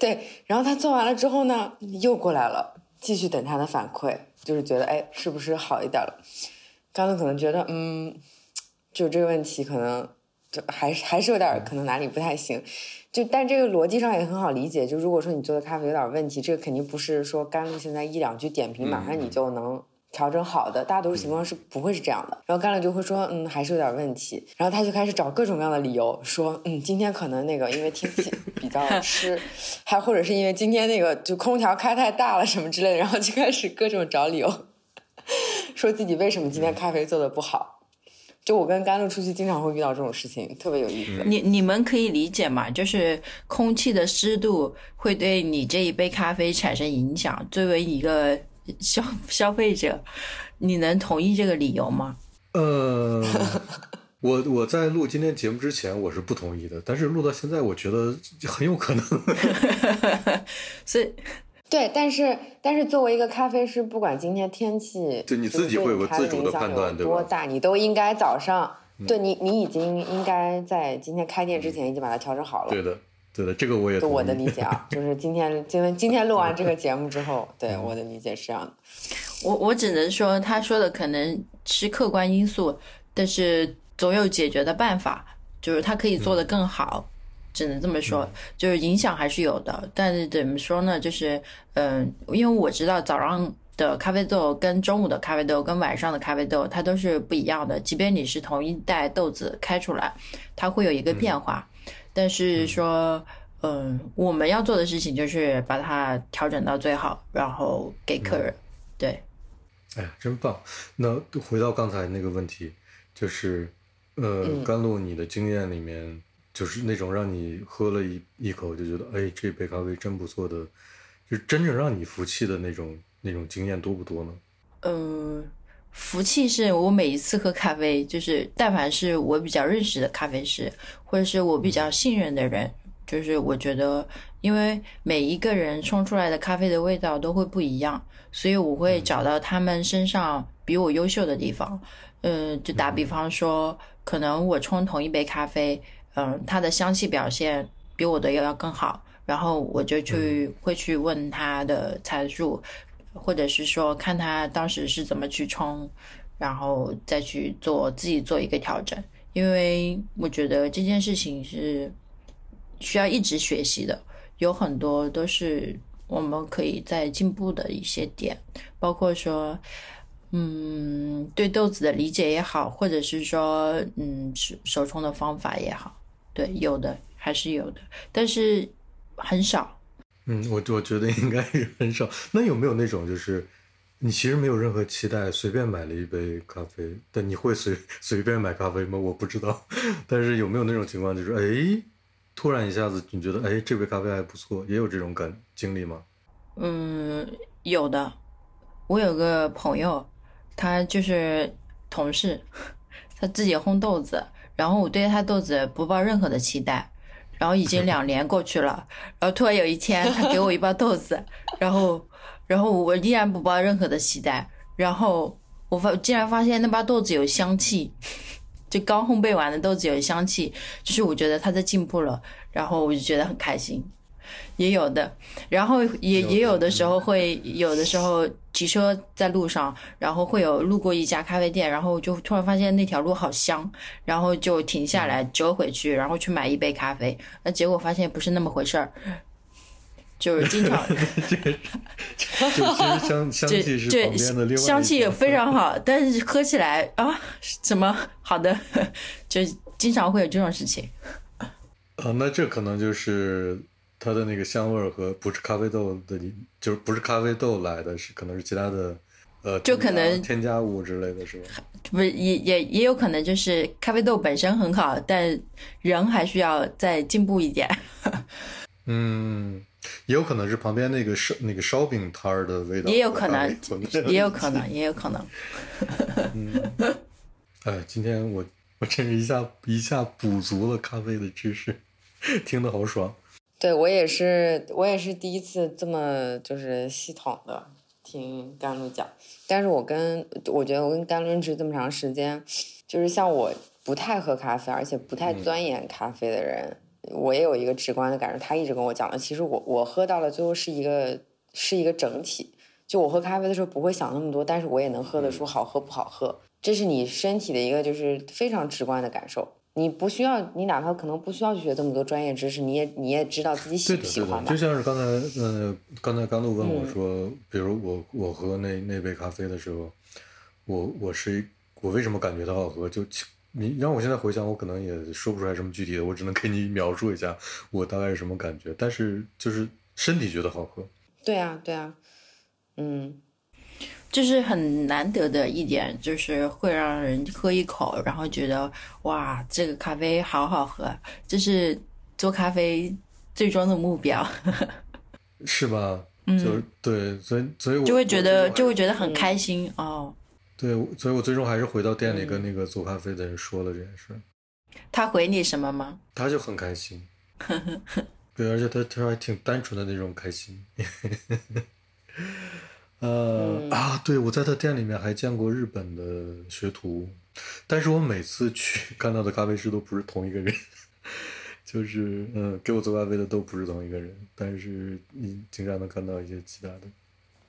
对，然后他做完了之后呢，又过来了，继续等他的反馈，就是觉得哎，是不是好一点了？刚刚可能觉得嗯，就这个问题可能就还是还是有点可能哪里不太行，就但这个逻辑上也很好理解，就如果说你做的咖啡有点问题，这个肯定不是说甘露现在一两句点评马上你就能。调整好的，大多数情况是不会是这样的。然后甘露就会说，嗯，还是有点问题。然后他就开始找各种各样的理由，说，嗯，今天可能那个因为天气比较湿，还或者是因为今天那个就空调开太大了什么之类的，然后就开始各种找理由，说自己为什么今天咖啡做的不好。就我跟甘露出去，经常会遇到这种事情，特别有意思。
你你们可以理解嘛？就是空气的湿度会对你这一杯咖啡产生影响。作为一个消 消费者，你能同意这个理由吗？
呃，我我在录今天节目之前我是不同意的，但是录到现在，我觉得很有可能。
所以
对，但是但是作为一个咖啡师，不管今天天气，
对你自己会有个自主的判断对吧？
多大，你都应该早上，对你你已经应该在今天开店之前已经把它调整好了。
对的，对的，这个我也
我的理解啊，就是今天今天今天录完这个节目之后，对我的理解是这样的。
我我只能说，他说的可能是客观因素，但是总有解决的办法，就是他可以做得更好，只能这么说，就是影响还是有的。但是怎么说呢？就是嗯、因为我知道早上的咖啡豆跟中午的咖啡豆跟晚上的咖啡豆它都是不一样的，即便你是同一袋豆子开出来，它会有一个变化。但是说，嗯，我们要做的事情就是把它调整到最好，然后给客人。对，
哎呀，真棒！那回到刚才那个问题，就是，呃，
嗯
甘露，你的经验里面，就是那种让你喝了一一口就觉得，哎，这杯咖啡真不错的，就是真正让你服气的那种那种经验多不多呢？
嗯，服气是我每一次喝咖啡，就是但凡是我比较认识的咖啡师，或者是我比较信任的人，就是我觉得，因为每一个人冲出来的咖啡的味道都会不一样，所以我会找到他们身上比我优秀的地方。嗯，就打比方说，可能我冲同一杯咖啡，嗯，它的香气表现比我的要要更好，然后我就去会去问他的参数，或者是说看他当时是怎么去冲，然后再去做自己做一个调整。因为我觉得这件事情是需要一直学习的，有很多都是我们可以在进步的一些点，包括说，嗯，对豆子的理解也好，或者是说，嗯，手手冲的方法也好，对，有的还是有的，但是很少。
嗯，我我觉得应该是很少。那有没有那种就是你其实没有任何期待，随便买了一杯咖啡？但你会随随便买咖啡吗？我不知道。但是有没有那种情况，就是哎，突然一下子你觉得哎这杯咖啡还不错，也有这种感经历吗？
嗯，有的。我有个朋友，他就是同事，他自己烘豆子，然后我对他豆子不抱任何的期待，然后已经两年过去了，然后突然有一天他给我一包豆子，然后，然后我依然不抱任何的期待，然后我发竟然发现那包豆子有香气，就刚烘焙完的豆子有香气，就是我觉得他在进步了，然后我就觉得很开心。也有的，然后也也有的时候会有的时候骑车在路上，然后会有路过一家咖啡店，然后就突然发现那条路好香，然后就停下来折回去，然后去买一杯咖啡，那结果发现不是那么回事儿，就是经常
这 个就其实香香气是旁边的另外
香气也非常好，但是喝起来啊怎么好的，就经常会有这种事情。
啊，那这可能就是。它的那个香味儿和不是咖啡豆的，就是不是咖啡豆来的，是可能是其他的，呃，
就可能
添加物之类的是吧？
不是，也也也有可能就是咖啡豆本身很好，但人还需要再进步一点。
嗯，也有可能是旁边那个烧那个烧饼摊儿的味道，
也有可能，也有可能，也有可能。
嗯，哎，今天我我真是一下一下补足了咖啡的知识，听得好爽。
对我也是，我也是第一次这么就是系统的听甘露讲。但是我跟我觉得我跟甘露认识这么长时间，就是像我不太喝咖啡，而且不太钻研咖啡的人，我也有一个直观的感受。他一直跟我讲的，其实我我喝到了最后是一个是一个整体。就我喝咖啡的时候不会想那么多，但是我也能喝得出好喝不好喝。这是你身体的一个就是非常直观的感受。你不需要，你哪怕可能不需要去学这么多专业知识，你也你也知道自己喜不喜欢
吧？就像是刚才，呃，刚才甘露问我说，比如我我喝那那杯咖啡的时候，我我是我为什么感觉它好喝？就你让我现在回想，我可能也说不出来什么具体的，我只能给你描述一下我大概是什么感觉。但是就是身体觉得好喝。
对啊，对啊，嗯。
就是很难得的一点，就是会让人喝一口，然后觉得哇，这个咖啡好好喝，这是做咖啡最终的目标，
是吧？嗯，对，所以所以我
就会觉得就会觉得很开心哦。
对，所以我最终还是回到店里跟那个做咖啡的人说了这件事。
他回你什么吗？
他就很开心。对，而且他他还挺单纯的那种开心。呃啊，对，我在他店里面还见过日本的学徒，但是我每次去看到的咖啡师都不是同一个人，就是嗯，给我做咖啡的都不是同一个人，但是你经常能看到一些其他的，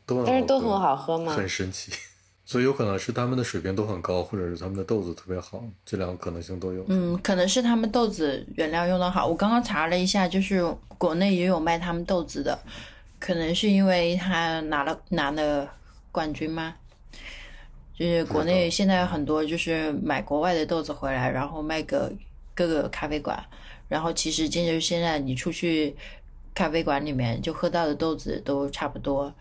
都
但是都很好喝吗？
很神奇，所以有可能是他们的水平都很高，或者是他们的豆子特别好，这两个可能性都有。
嗯，可能是他们豆子原料用的好，我刚刚查了一下，就是国内也有卖他们豆子的。可能是因为他拿了拿了冠军吗？就是国内现在很多就是买国外的豆子回来，然后卖给各个咖啡馆，然后其实就是现在你出去咖啡馆里面就喝到的豆子都差不多，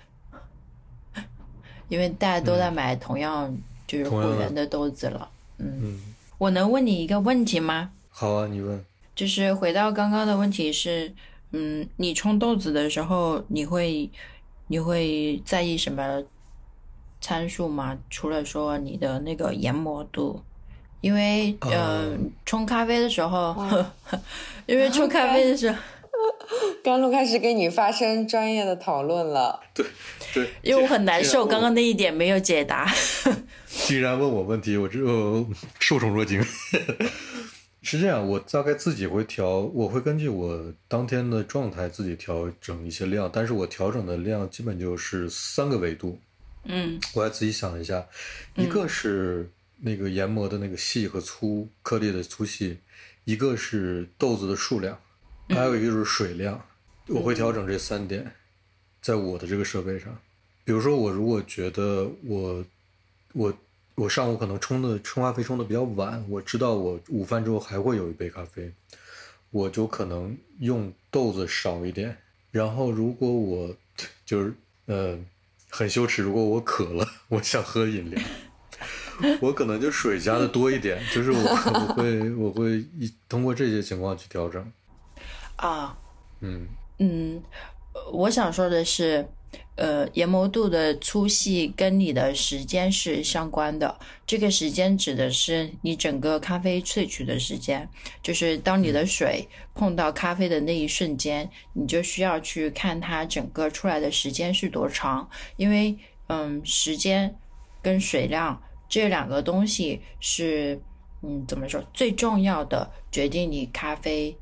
因为大家都在买同样就是果园的豆子了。嗯，我能问你一个问题吗？
好啊，你问。
就是回到刚刚的问题是。嗯，你冲豆子的时候，你会你会在意什么参数吗？除了说你的那个研磨度，因为嗯，冲咖啡的时候，因为冲咖啡的时候，
甘露开始跟你发生专业的讨论了。
对对，
因为我很难受，刚刚那一点没有解答。
既然问我问题，我就受宠若惊。是这样，我大概自己会调，我会根据我当天的状态自己调整一些量，但是我调整的量基本就是三个维度。
嗯，
我还仔细想了一下，一个是那个研磨的那个细和粗颗粒的粗细，一个是豆子的数量，还有一个就是水量。我会调整这三点，在我的这个设备上。比如说，我如果觉得我我。我上午可能冲的冲咖啡冲的比较晚，我知道我午饭之后还会有一杯咖啡，我就可能用豆子少一点，然后如果我就是呃很羞耻，如果我渴了，我想喝饮料，我可能就水加的多一点，就是我我会我会一通过这些情况去调整。
啊，
嗯
嗯，呃我想说的是，呃，研磨度的粗细跟你的时间是相关的。这个时间指的是你整个咖啡萃取的时间，就是当你的水碰到咖啡的那一瞬间，你就需要去看它整个出来的时间是多长，因为嗯，时间跟水量这两个东西是嗯怎么说最重要的决定你咖啡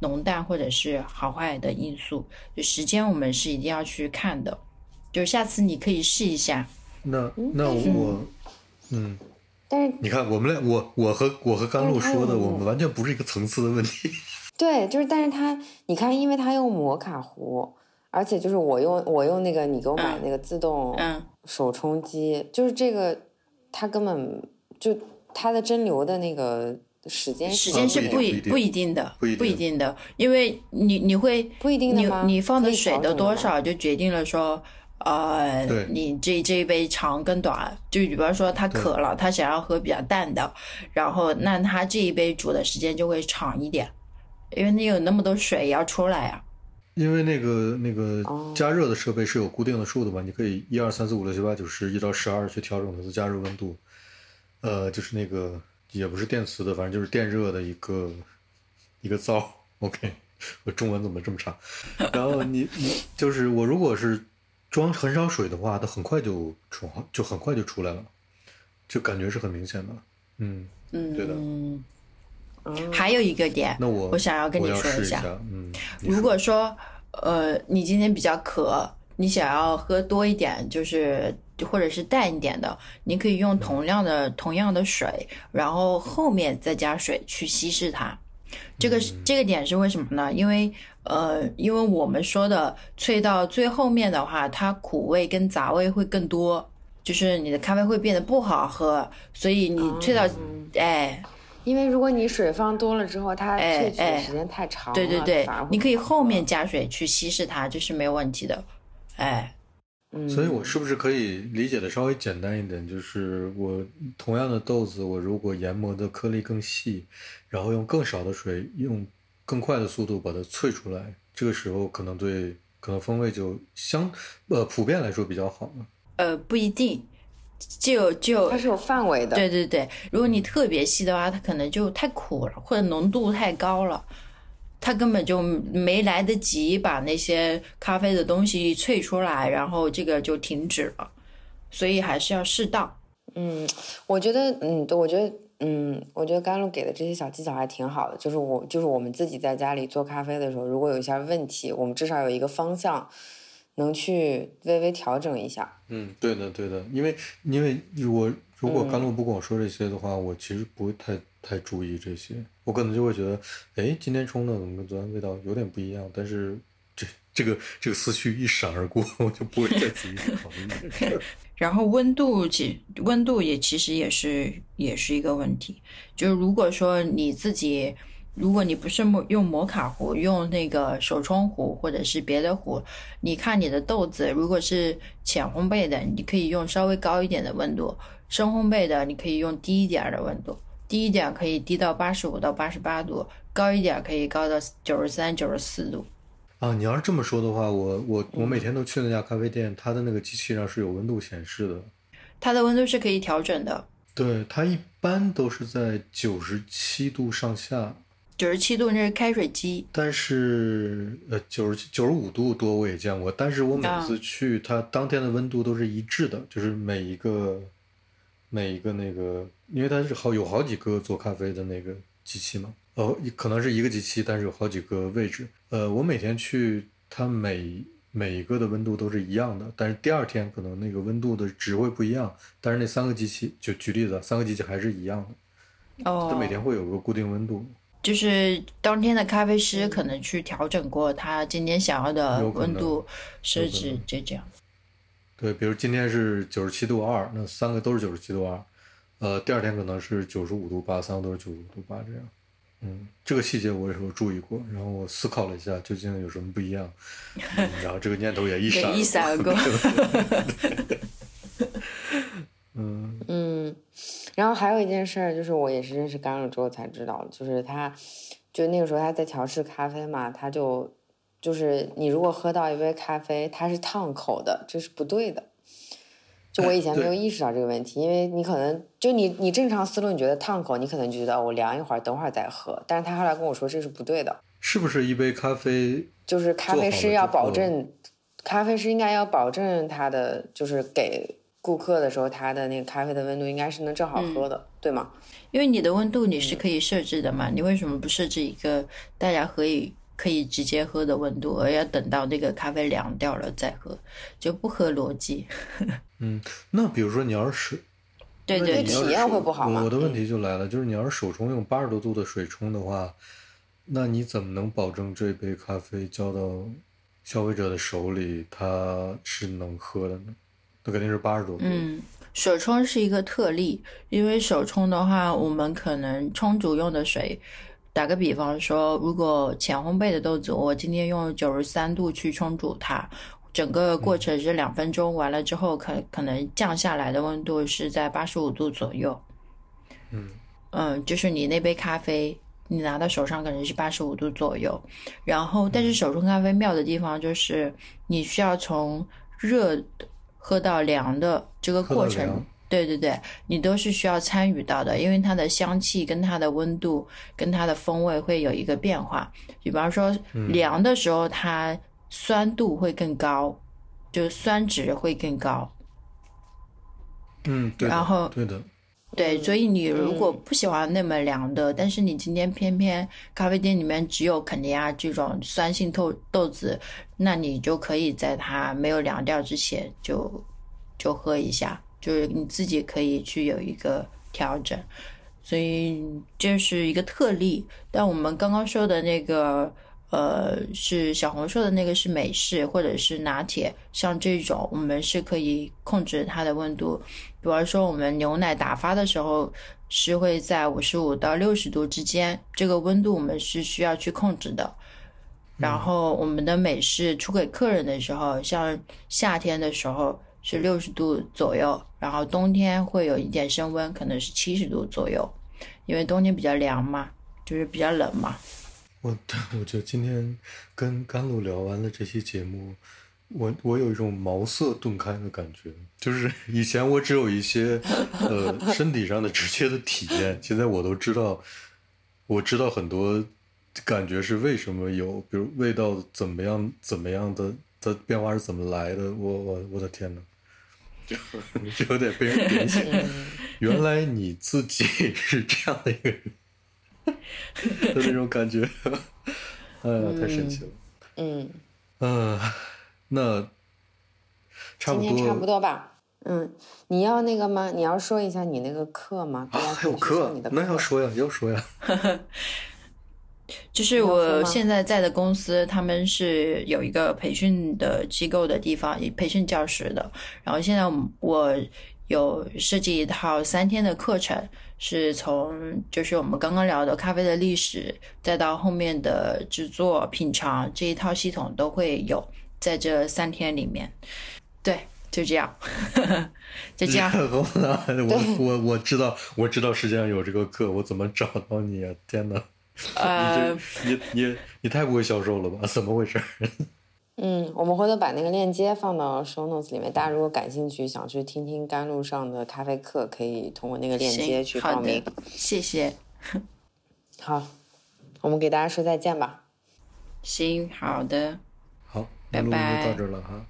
浓淡或者是好坏的因素。就时间我们是一定要去看的，就下次你可以试一下。
那那我嗯，
但是
你看我们俩，我我和我和甘露说的，我们完全不是一个层次的问题。
对，就是但是他，你看，因为他用摩卡壶，而且就是我用我用那个你给我买
嗯
那个自动
嗯
手冲机，就是这个，它根本就它的蒸馏的那个时间
时间是不一
不一定
不一定的，
不一定。
定的，因为你你会
不一定的吗？
你你放的水的多少就决定了说，呃，你这这一杯长跟短，就比方说他渴了，他想要喝比较淡的，然后那他这一杯煮的时间就会长一点，因为你有那么多水要出来啊。
因为那个那个
哦。
加热的设备是有固定的数的嘛，你可以一二三四五六七八九十一到十二去调整它的加热温度，呃，就是那个也不是电磁的，反正就是电热的一个一个灶。OK，我中文怎么这么差？然后你你就是我如果是装很少水的话，它很快就出就很快就出来了，就感觉是很明显的。嗯，
嗯，
对的
嗯
还有一个点，
那我
我想要跟你
我
说一下
试一下，嗯，
如果说呃你今天比较渴，你想要喝多一点，就是或者是淡一点的，你可以用同样的、同样的水，然后后面再加水去稀释它。这个是这个点是为什么呢？因为呃，因为我们说的萃到最后面的话，它苦味跟杂味会更多，就是你的咖啡会变得不好喝，所以你萃到、哎。
因为如果你水放多了之后，它萃取时间太长了，
对对对你可以后面加水去稀释它，这是没有问题的。哎，
嗯，
所以我是不是可以理解的稍微简单一点？就是我同样的豆子，我如果研磨的颗粒更细，然后用更少的水，用更快的速度把它萃出来，这个时候可能对可能风味就相呃普遍来说比较好嘛。
呃，不一定，就就
它是有范围的，
对对对，如果你特别细的话，它可能就太苦了，或者浓度太高了，它根本就没来得及把那些咖啡的东西萃出来，然后这个就停止了，所以还是要适当。
嗯，我觉得，嗯，对，我觉得，嗯，我觉得甘露给的这些小技巧还挺好的。就是我，就是我们自己在家里做咖啡的时候，如果有一些问题，我们至少有一个方向，能去微微调整一下。
嗯，对的对的，因为因为我如果甘露不跟我说这些的话，我其实不会太太注意这些，我可能就会觉得，哎，今天冲的怎么跟昨天味道有点不一样，但是这 这个这个思绪一闪而过，我就不会再仔细考虑。
然后温度其温度也其实也是也是一个问题，就是如果说你自己，如果你不是摩用摩卡壶，用那个手冲壶或者是别的壶，你看你的豆子如果是浅烘焙的，你可以用稍微高一点的温度；深烘焙的，你可以用低一点的温度，低一点可以低到八十五到八十八度，高一点可以高到九十三、九十四度。
啊，你要是这么说的话，我我我
嗯
每天都去那家咖啡店，它的那个机器上是有温度显示的。
它的温度是可以调整的，
对，它一般都是在九十七度上下，
九十七度那是开水机。
但是呃九十九十五度多我也见过，但是我每
啊
次去，它当天的温度都是一致的，就是每一个每一个那个，因为它是好有好几个做咖啡的那个机器嘛，呃，可能是一个机器，但是有好几个位置。呃，我每天去，它每每一个的温度都是一样的，但是第二天可能那个温度的值会不一样，但是那三个机器，就举例子啊，三个机器还是一样的，
哦，
它每天会有个固定温度。
就是当天的咖啡师可能去调整过他今天想要的温度设置
能，
就这样。
对，比如今天是九十七度二，那三个都是九十七度二，呃，第二天可能是九十五度八，三个都是九十五度八这样。嗯，这个细节我也是有注意过，然后我思考了一下，究竟有什么不一样，嗯、然后这个念头也一闪
一闪而过。
嗯
嗯，然后还有一件事儿，就是我也是认识甘露之后才知道，就是他，就那个时候他在调试咖啡嘛，他就就是你如果喝到一杯咖啡，它是烫口的，这是不对的。就我以前没有意识到这个问题，因为你可能就你你正常思路，你觉得烫口，你可能就觉得我凉一会儿，等会儿再喝。但是他后来跟我说这是不对的，
是不是一杯咖啡？
就是咖啡师要保证，咖啡师应该要保证他的就是给顾客的时候，他的那个咖啡的温度应该是能正好喝的，
嗯、
对吗？
因为你的温度你是可以设置的嘛，你为什么不设置一个大家可以可以直接喝的温度，而要等到那个咖啡凉掉了再喝，就不合逻辑。
嗯，那比如说你要是
对对，
体验会不好吗？
我的问题就来了，就是你要是手冲用八十多度的水冲的话，那你怎么能保证这杯咖啡交到消费者的手里，它是能喝的呢？那肯定是八十多度。
嗯，手冲是一个特例，因为手冲的话，我们可能冲煮用的水，打个比方说，如果浅烘焙的豆子，我今天用九十三度去冲煮它。整个过程是两分钟，完了之后可可能降下来的温度是在八十五度左右。
嗯
嗯，就是你那杯咖啡，你拿到手上可能是八十五度左右。然后，但是手冲咖啡妙的地方就是你需要从热喝到凉的这个过程，对对对，你都是需要参与到的，因为它的香气跟它的温度跟它的风味会有一个变化。比方说凉的时候，它酸度会更高，就酸值会更高。
嗯，对
然后
对的，
对，所以你如果不喜欢那么凉的，但是你今天偏偏咖啡店里面只有肯尼亚这种酸性豆豆子，那你就可以在它没有凉掉之前就就喝一下，就是你自己可以去有一个调整。所以这是一个特例，但我们刚刚说的那个。呃，是小红说的那个是美式或者是拿铁，像这种我们是可以控制它的温度。比方说，我们牛奶打发的时候是会在五十五到六十度之间，这个温度我们是需要去控制的。然后我们的美式出给客人的时候，像夏天的时候是六十度左右，然后冬天会有一点升温，可能是七十度左右，因为冬天比较凉嘛，就是比较冷嘛。
我 我觉得今天跟甘露聊完了这期节目，我我有一种茅塞顿开的感觉，就是以前我只有一些呃 身体上的直接的体验，现在我都知道，我知道很多感觉是为什么有，比如味道怎么样怎么样的的变化是怎么来的，我我我的天呐，就 就有点被人点醒，原来你自己 是这样的一个人。的那种感觉，哎呀，太神奇了。
嗯，
嗯，那差不多，
今天差不多吧。嗯，你要那个吗？你要说一下你那个课吗？
啊，还有课，那要说呀，要说呀。
就是我现在在的公司，他们是有一个培训的机构的地方，培训教师的。然后现在我有设计一套三天的课程。是从就是我们刚刚聊的咖啡的历史，再到后面的制作、品尝这一套系统都会有在这三天里面。对，就这样，就这样。
我我我知道，我知道世界上有这个课，我怎么找到你啊？天哪！
呃，
你你你太不会销售了吧？怎么回事？
嗯，我们回头把那个链接放到 show notes 里面，大家如果感兴趣，想去听听甘露上的咖啡课，可以通过那个链接去报名。
谢谢。
好，我们给大家说再见吧。
行，好的。
好，
拜拜。
到这了哈。